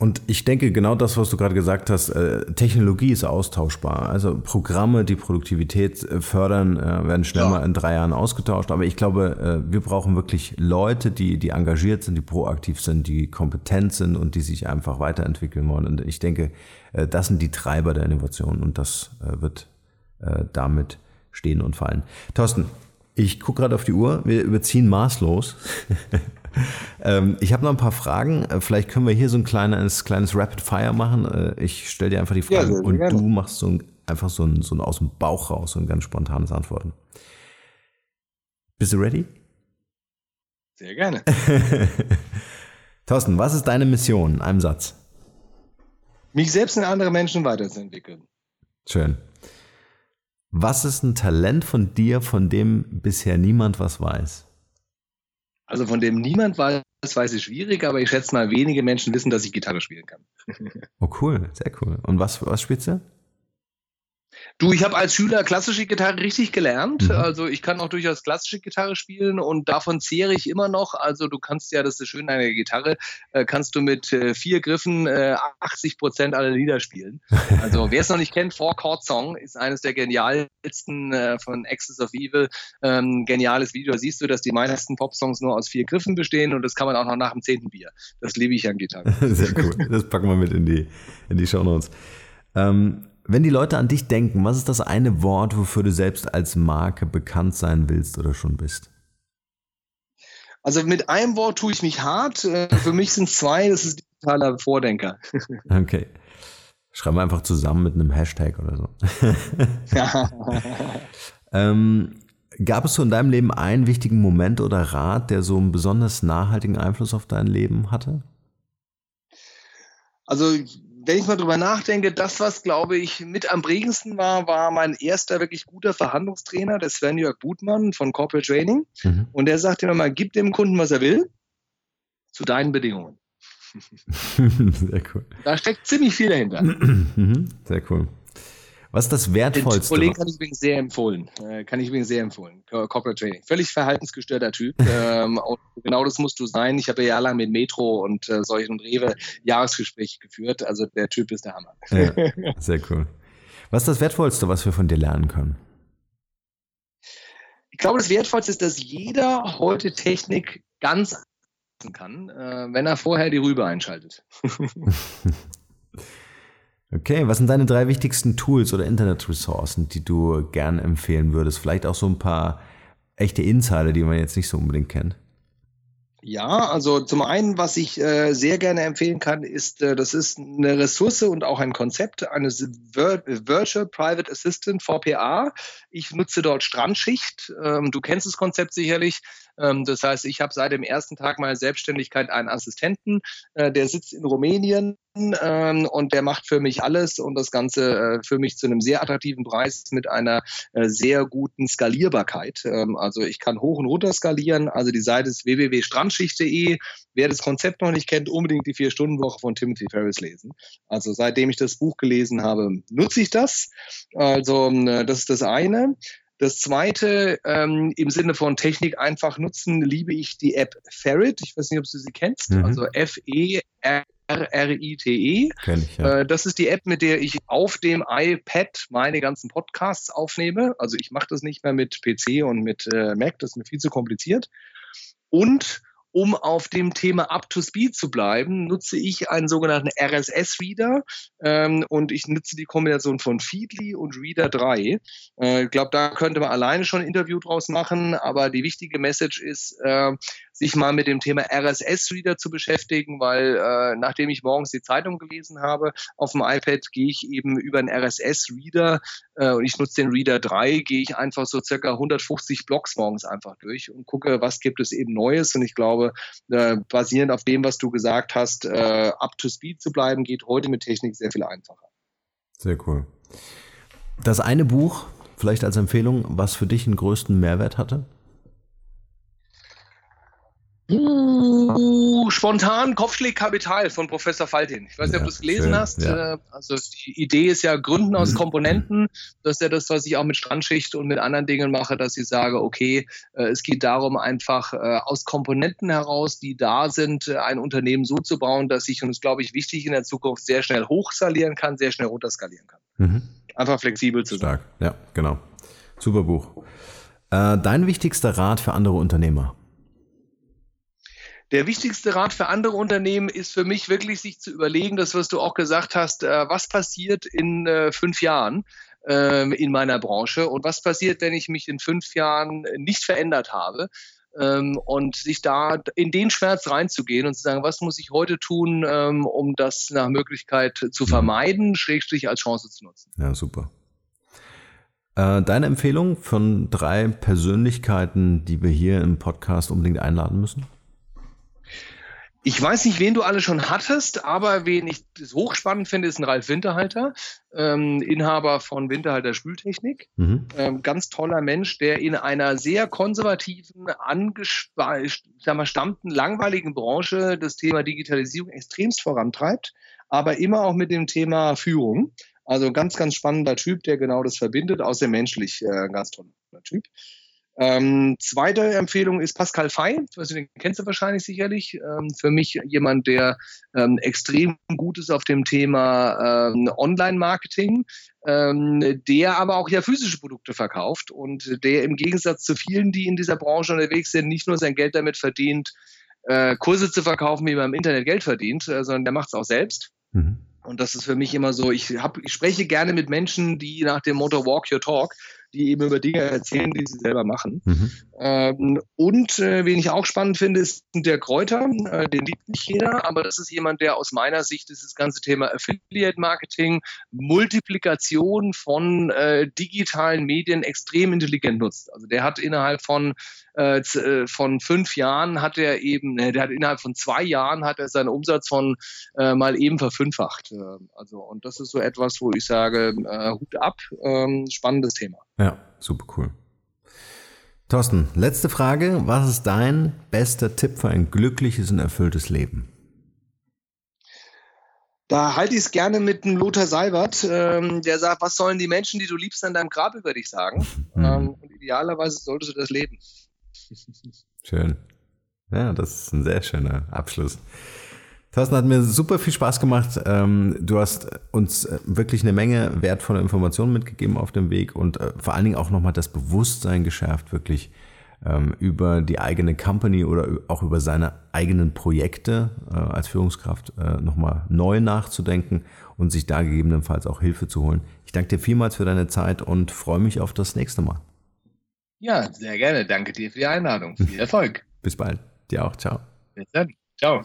Speaker 2: Und ich denke, genau das, was du gerade gesagt hast, äh, Technologie ist austauschbar. Also Programme, die Produktivität äh, fördern, werden schnell ja. mal in drei Jahren ausgetauscht. Aber ich glaube, wir brauchen wirklich Leute, die, die engagiert sind, die proaktiv sind, die kompetent sind und die sich einfach weiterentwickeln wollen. Und ich denke, das sind die Treiber der Innovation und das wird damit stehen und fallen. Thorsten, ich gucke gerade auf die Uhr, wir überziehen maßlos. ähm, ich habe noch ein paar Fragen. Äh, vielleicht können wir hier so ein kleines, kleines Rapid Fire machen. Äh, ich stelle dir einfach die Fragen ja, und gerne. du machst so ein, einfach so ein, so ein aus dem Bauch raus, so ein ganz spontanes Antworten. Bist du ready?
Speaker 3: Sehr gerne.
Speaker 2: Thorsten, was ist deine Mission in einem Satz?
Speaker 3: Mich selbst und andere Menschen weiterzuentwickeln.
Speaker 2: Schön. Was ist ein Talent von dir, von dem bisher niemand was weiß?
Speaker 3: Also von dem niemand weiß, weiß ich schwierig, aber ich schätze mal, wenige Menschen wissen, dass ich Gitarre spielen kann.
Speaker 2: oh cool, sehr cool. Und was, was spielst du?
Speaker 3: Du, ich habe als Schüler klassische Gitarre richtig gelernt. Mhm. Also ich kann auch durchaus klassische Gitarre spielen und davon zehre ich immer noch. Also du kannst ja, das ist das Schöne an der Gitarre, äh, kannst du mit äh, vier Griffen äh, 80 Prozent aller Lieder spielen. Also wer es noch nicht kennt, Four Chord Song ist eines der genialsten äh, von Axis of Evil. Ähm, geniales Video. Da siehst du, dass die meisten Pop-Songs nur aus vier Griffen bestehen und das kann man auch noch nach dem zehnten Bier. Das liebe ich an Gitarre.
Speaker 2: Sehr cool. Das packen wir mit in die, in die Show Notes. Ähm, wenn die Leute an dich denken, was ist das eine Wort, wofür du selbst als Marke bekannt sein willst oder schon bist?
Speaker 3: Also mit einem Wort tue ich mich hart. Äh, für mich sind es zwei, das ist digitaler Vordenker.
Speaker 2: Okay. Schreiben wir einfach zusammen mit einem Hashtag oder so. Ja. ähm, gab es so in deinem Leben einen wichtigen Moment oder Rat, der so einen besonders nachhaltigen Einfluss auf dein Leben hatte?
Speaker 3: Also wenn ich mal drüber nachdenke, das, was glaube ich mit am prägendsten war, war mein erster wirklich guter Verhandlungstrainer, der Sven-Jörg Butmann von Corporate Training. Mhm. Und der sagt immer mal, gib dem Kunden, was er will, zu deinen Bedingungen. Sehr cool. Da steckt ziemlich viel dahinter.
Speaker 2: Mhm. Sehr cool. Was ist das Wertvollste?
Speaker 3: Den Kollegen kann ich übrigens sehr empfehlen. Äh, kann ich übrigens sehr empfehlen. Corporate Training. Völlig verhaltensgestörter Typ. ähm, genau das musst du sein. Ich habe ja jahrelang mit Metro und äh, solchen Rewe Jahresgespräche geführt. Also der Typ ist der Hammer.
Speaker 2: Ja, sehr cool. Was ist das Wertvollste, was wir von dir lernen können?
Speaker 3: Ich glaube, das Wertvollste ist, dass jeder heute Technik ganz kann, äh, wenn er vorher die Rübe einschaltet.
Speaker 2: Okay, was sind deine drei wichtigsten Tools oder Internetressourcen, die du gern empfehlen würdest? Vielleicht auch so ein paar echte Insider, die man jetzt nicht so unbedingt kennt.
Speaker 3: Ja, also zum einen, was ich äh, sehr gerne empfehlen kann, ist, äh, das ist eine Ressource und auch ein Konzept eines Vir Virtual Private Assistant VPA. Ich nutze dort Strandschicht. Ähm, du kennst das Konzept sicherlich. Ähm, das heißt, ich habe seit dem ersten Tag meiner Selbstständigkeit einen Assistenten, äh, der sitzt in Rumänien ähm, und der macht für mich alles und das Ganze äh, für mich zu einem sehr attraktiven Preis mit einer äh, sehr guten Skalierbarkeit. Ähm, also ich kann hoch und runter skalieren. Also die Seite ist www.strandschicht.de. Wer das Konzept noch nicht kennt, unbedingt die Vier-Stunden-Woche von Timothy Ferris lesen. Also seitdem ich das Buch gelesen habe, nutze ich das. Also das ist das eine. Das zweite, ähm, im Sinne von Technik einfach nutzen, liebe ich die App Ferret. Ich weiß nicht, ob du sie kennst. Mhm. Also F-E-R. R-R-I-T-E. Kenn ich, ja. Äh, das ist die App, mit der ich auf dem iPad meine ganzen Podcasts aufnehme. Also ich mache das nicht mehr mit PC und mit äh, Mac, das ist mir viel zu kompliziert. Und um auf dem Thema Up to Speed zu bleiben, nutze ich einen sogenannten RSS-Reader ähm, und ich nutze die Kombination von Feedly und Reader 3. Äh, ich glaube, da könnte man alleine schon ein Interview draus machen, aber die wichtige Message ist, äh, sich mal mit dem Thema RSS-Reader zu beschäftigen, weil äh, nachdem ich morgens die Zeitung gelesen habe, auf dem iPad gehe ich eben über einen RSS-Reader äh, und ich nutze den Reader 3, gehe ich einfach so circa 150 Blogs morgens einfach durch und gucke, was gibt es eben Neues und ich glaube, äh, basierend auf dem, was du gesagt hast, äh, up to speed zu bleiben, geht heute mit Technik sehr viel einfacher.
Speaker 2: Sehr cool. Das eine Buch, vielleicht als Empfehlung, was für dich den größten Mehrwert hatte?
Speaker 3: Uh, spontan Kopfschlägkapital von Professor Faltin. Ich weiß nicht, ja, ob du es gelesen schön, hast. Ja. Äh, also die Idee ist ja Gründen aus Komponenten. Das ist ja das, was ich auch mit Strandschicht und mit anderen Dingen mache, dass ich sage, okay, äh, es geht darum, einfach äh, aus Komponenten heraus, die da sind, ein Unternehmen so zu bauen, dass ich, und das glaube ich wichtig in der Zukunft, sehr schnell hochskalieren kann, sehr schnell runterskalieren kann. Mhm. Einfach flexibel zu
Speaker 2: Stark. sein. Ja, genau. Super Buch. Dein wichtigster Rat für andere Unternehmer?
Speaker 3: Der wichtigste Rat für andere Unternehmen ist für mich wirklich, sich zu überlegen, das, was du auch gesagt hast, äh, was passiert in äh, fünf Jahren ähm, in meiner Branche und was passiert, wenn ich mich in fünf Jahren nicht verändert habe. Ähm, und sich da in den Schmerz reinzugehen und zu sagen, was muss ich heute tun, ähm, um das nach Möglichkeit zu vermeiden, schrägstrich als Chance zu nutzen.
Speaker 2: Ja, super. Äh, deine Empfehlung von drei Persönlichkeiten, die wir hier im Podcast unbedingt einladen müssen?
Speaker 3: Ich weiß nicht, wen du alle schon hattest, aber wen ich hochspannend finde, ist ein Ralf Winterhalter, ähm, Inhaber von Winterhalter Spültechnik. Mhm. Ähm, ganz toller Mensch, der in einer sehr konservativen, angestammten, langweiligen Branche das Thema Digitalisierung extremst vorantreibt, aber immer auch mit dem Thema Führung. Also ganz, ganz spannender Typ, der genau das verbindet, außer menschlich äh, ganz toller Typ. Ähm, zweite Empfehlung ist Pascal Fey, also den kennst du wahrscheinlich sicherlich. Ähm, für mich jemand, der ähm, extrem gut ist auf dem Thema ähm, Online-Marketing, ähm, der aber auch ja physische Produkte verkauft und der im Gegensatz zu vielen, die in dieser Branche unterwegs sind, nicht nur sein Geld damit verdient, äh, Kurse zu verkaufen, wie man im Internet Geld verdient, äh, sondern der macht es auch selbst. Mhm. Und das ist für mich immer so, ich, hab, ich spreche gerne mit Menschen, die nach dem Motto Walk Your Talk die eben über Dinge erzählen, die sie selber machen. Mhm. Ähm, und äh, wen ich auch spannend finde, ist der Kräuter. Äh, den liebt nicht jeder, aber das ist jemand, der aus meiner Sicht dieses ganze Thema Affiliate Marketing, Multiplikation von äh, digitalen Medien extrem intelligent nutzt. Also der hat innerhalb von äh, äh, von fünf Jahren hat er eben, ne, der hat innerhalb von zwei Jahren hat er seinen Umsatz von äh, mal eben verfünffacht. Äh, also und das ist so etwas, wo ich sage, äh, Hut ab, ähm, spannendes Thema.
Speaker 2: Ja, super cool. Thorsten, letzte Frage. Was ist dein bester Tipp für ein glückliches und erfülltes Leben?
Speaker 3: Da halte ich es gerne mit dem Lothar Seibert, ähm, der sagt, was sollen die Menschen, die du liebst, an deinem Grab über dich sagen? Mhm. Ähm, und idealerweise solltest du das leben.
Speaker 2: Schön. Ja, das ist ein sehr schöner Abschluss. Thorsten hat mir super viel Spaß gemacht. Ähm, du hast uns äh, wirklich eine Menge wertvoller Informationen mitgegeben auf dem Weg und äh, vor allen Dingen auch nochmal das Bewusstsein geschärft, wirklich ähm, über die eigene Company oder auch über seine eigenen Projekte äh, als Führungskraft nochmal neu nachzudenken und sich da gegebenenfalls auch Hilfe zu holen. Ich danke dir vielmals für deine Zeit und freue mich auf das nächste Mal.
Speaker 3: Ja, sehr gerne. Danke dir für die Einladung. Viel Erfolg.
Speaker 2: Bis bald. Dir auch. Ciao.
Speaker 3: Bis dann. Ciao.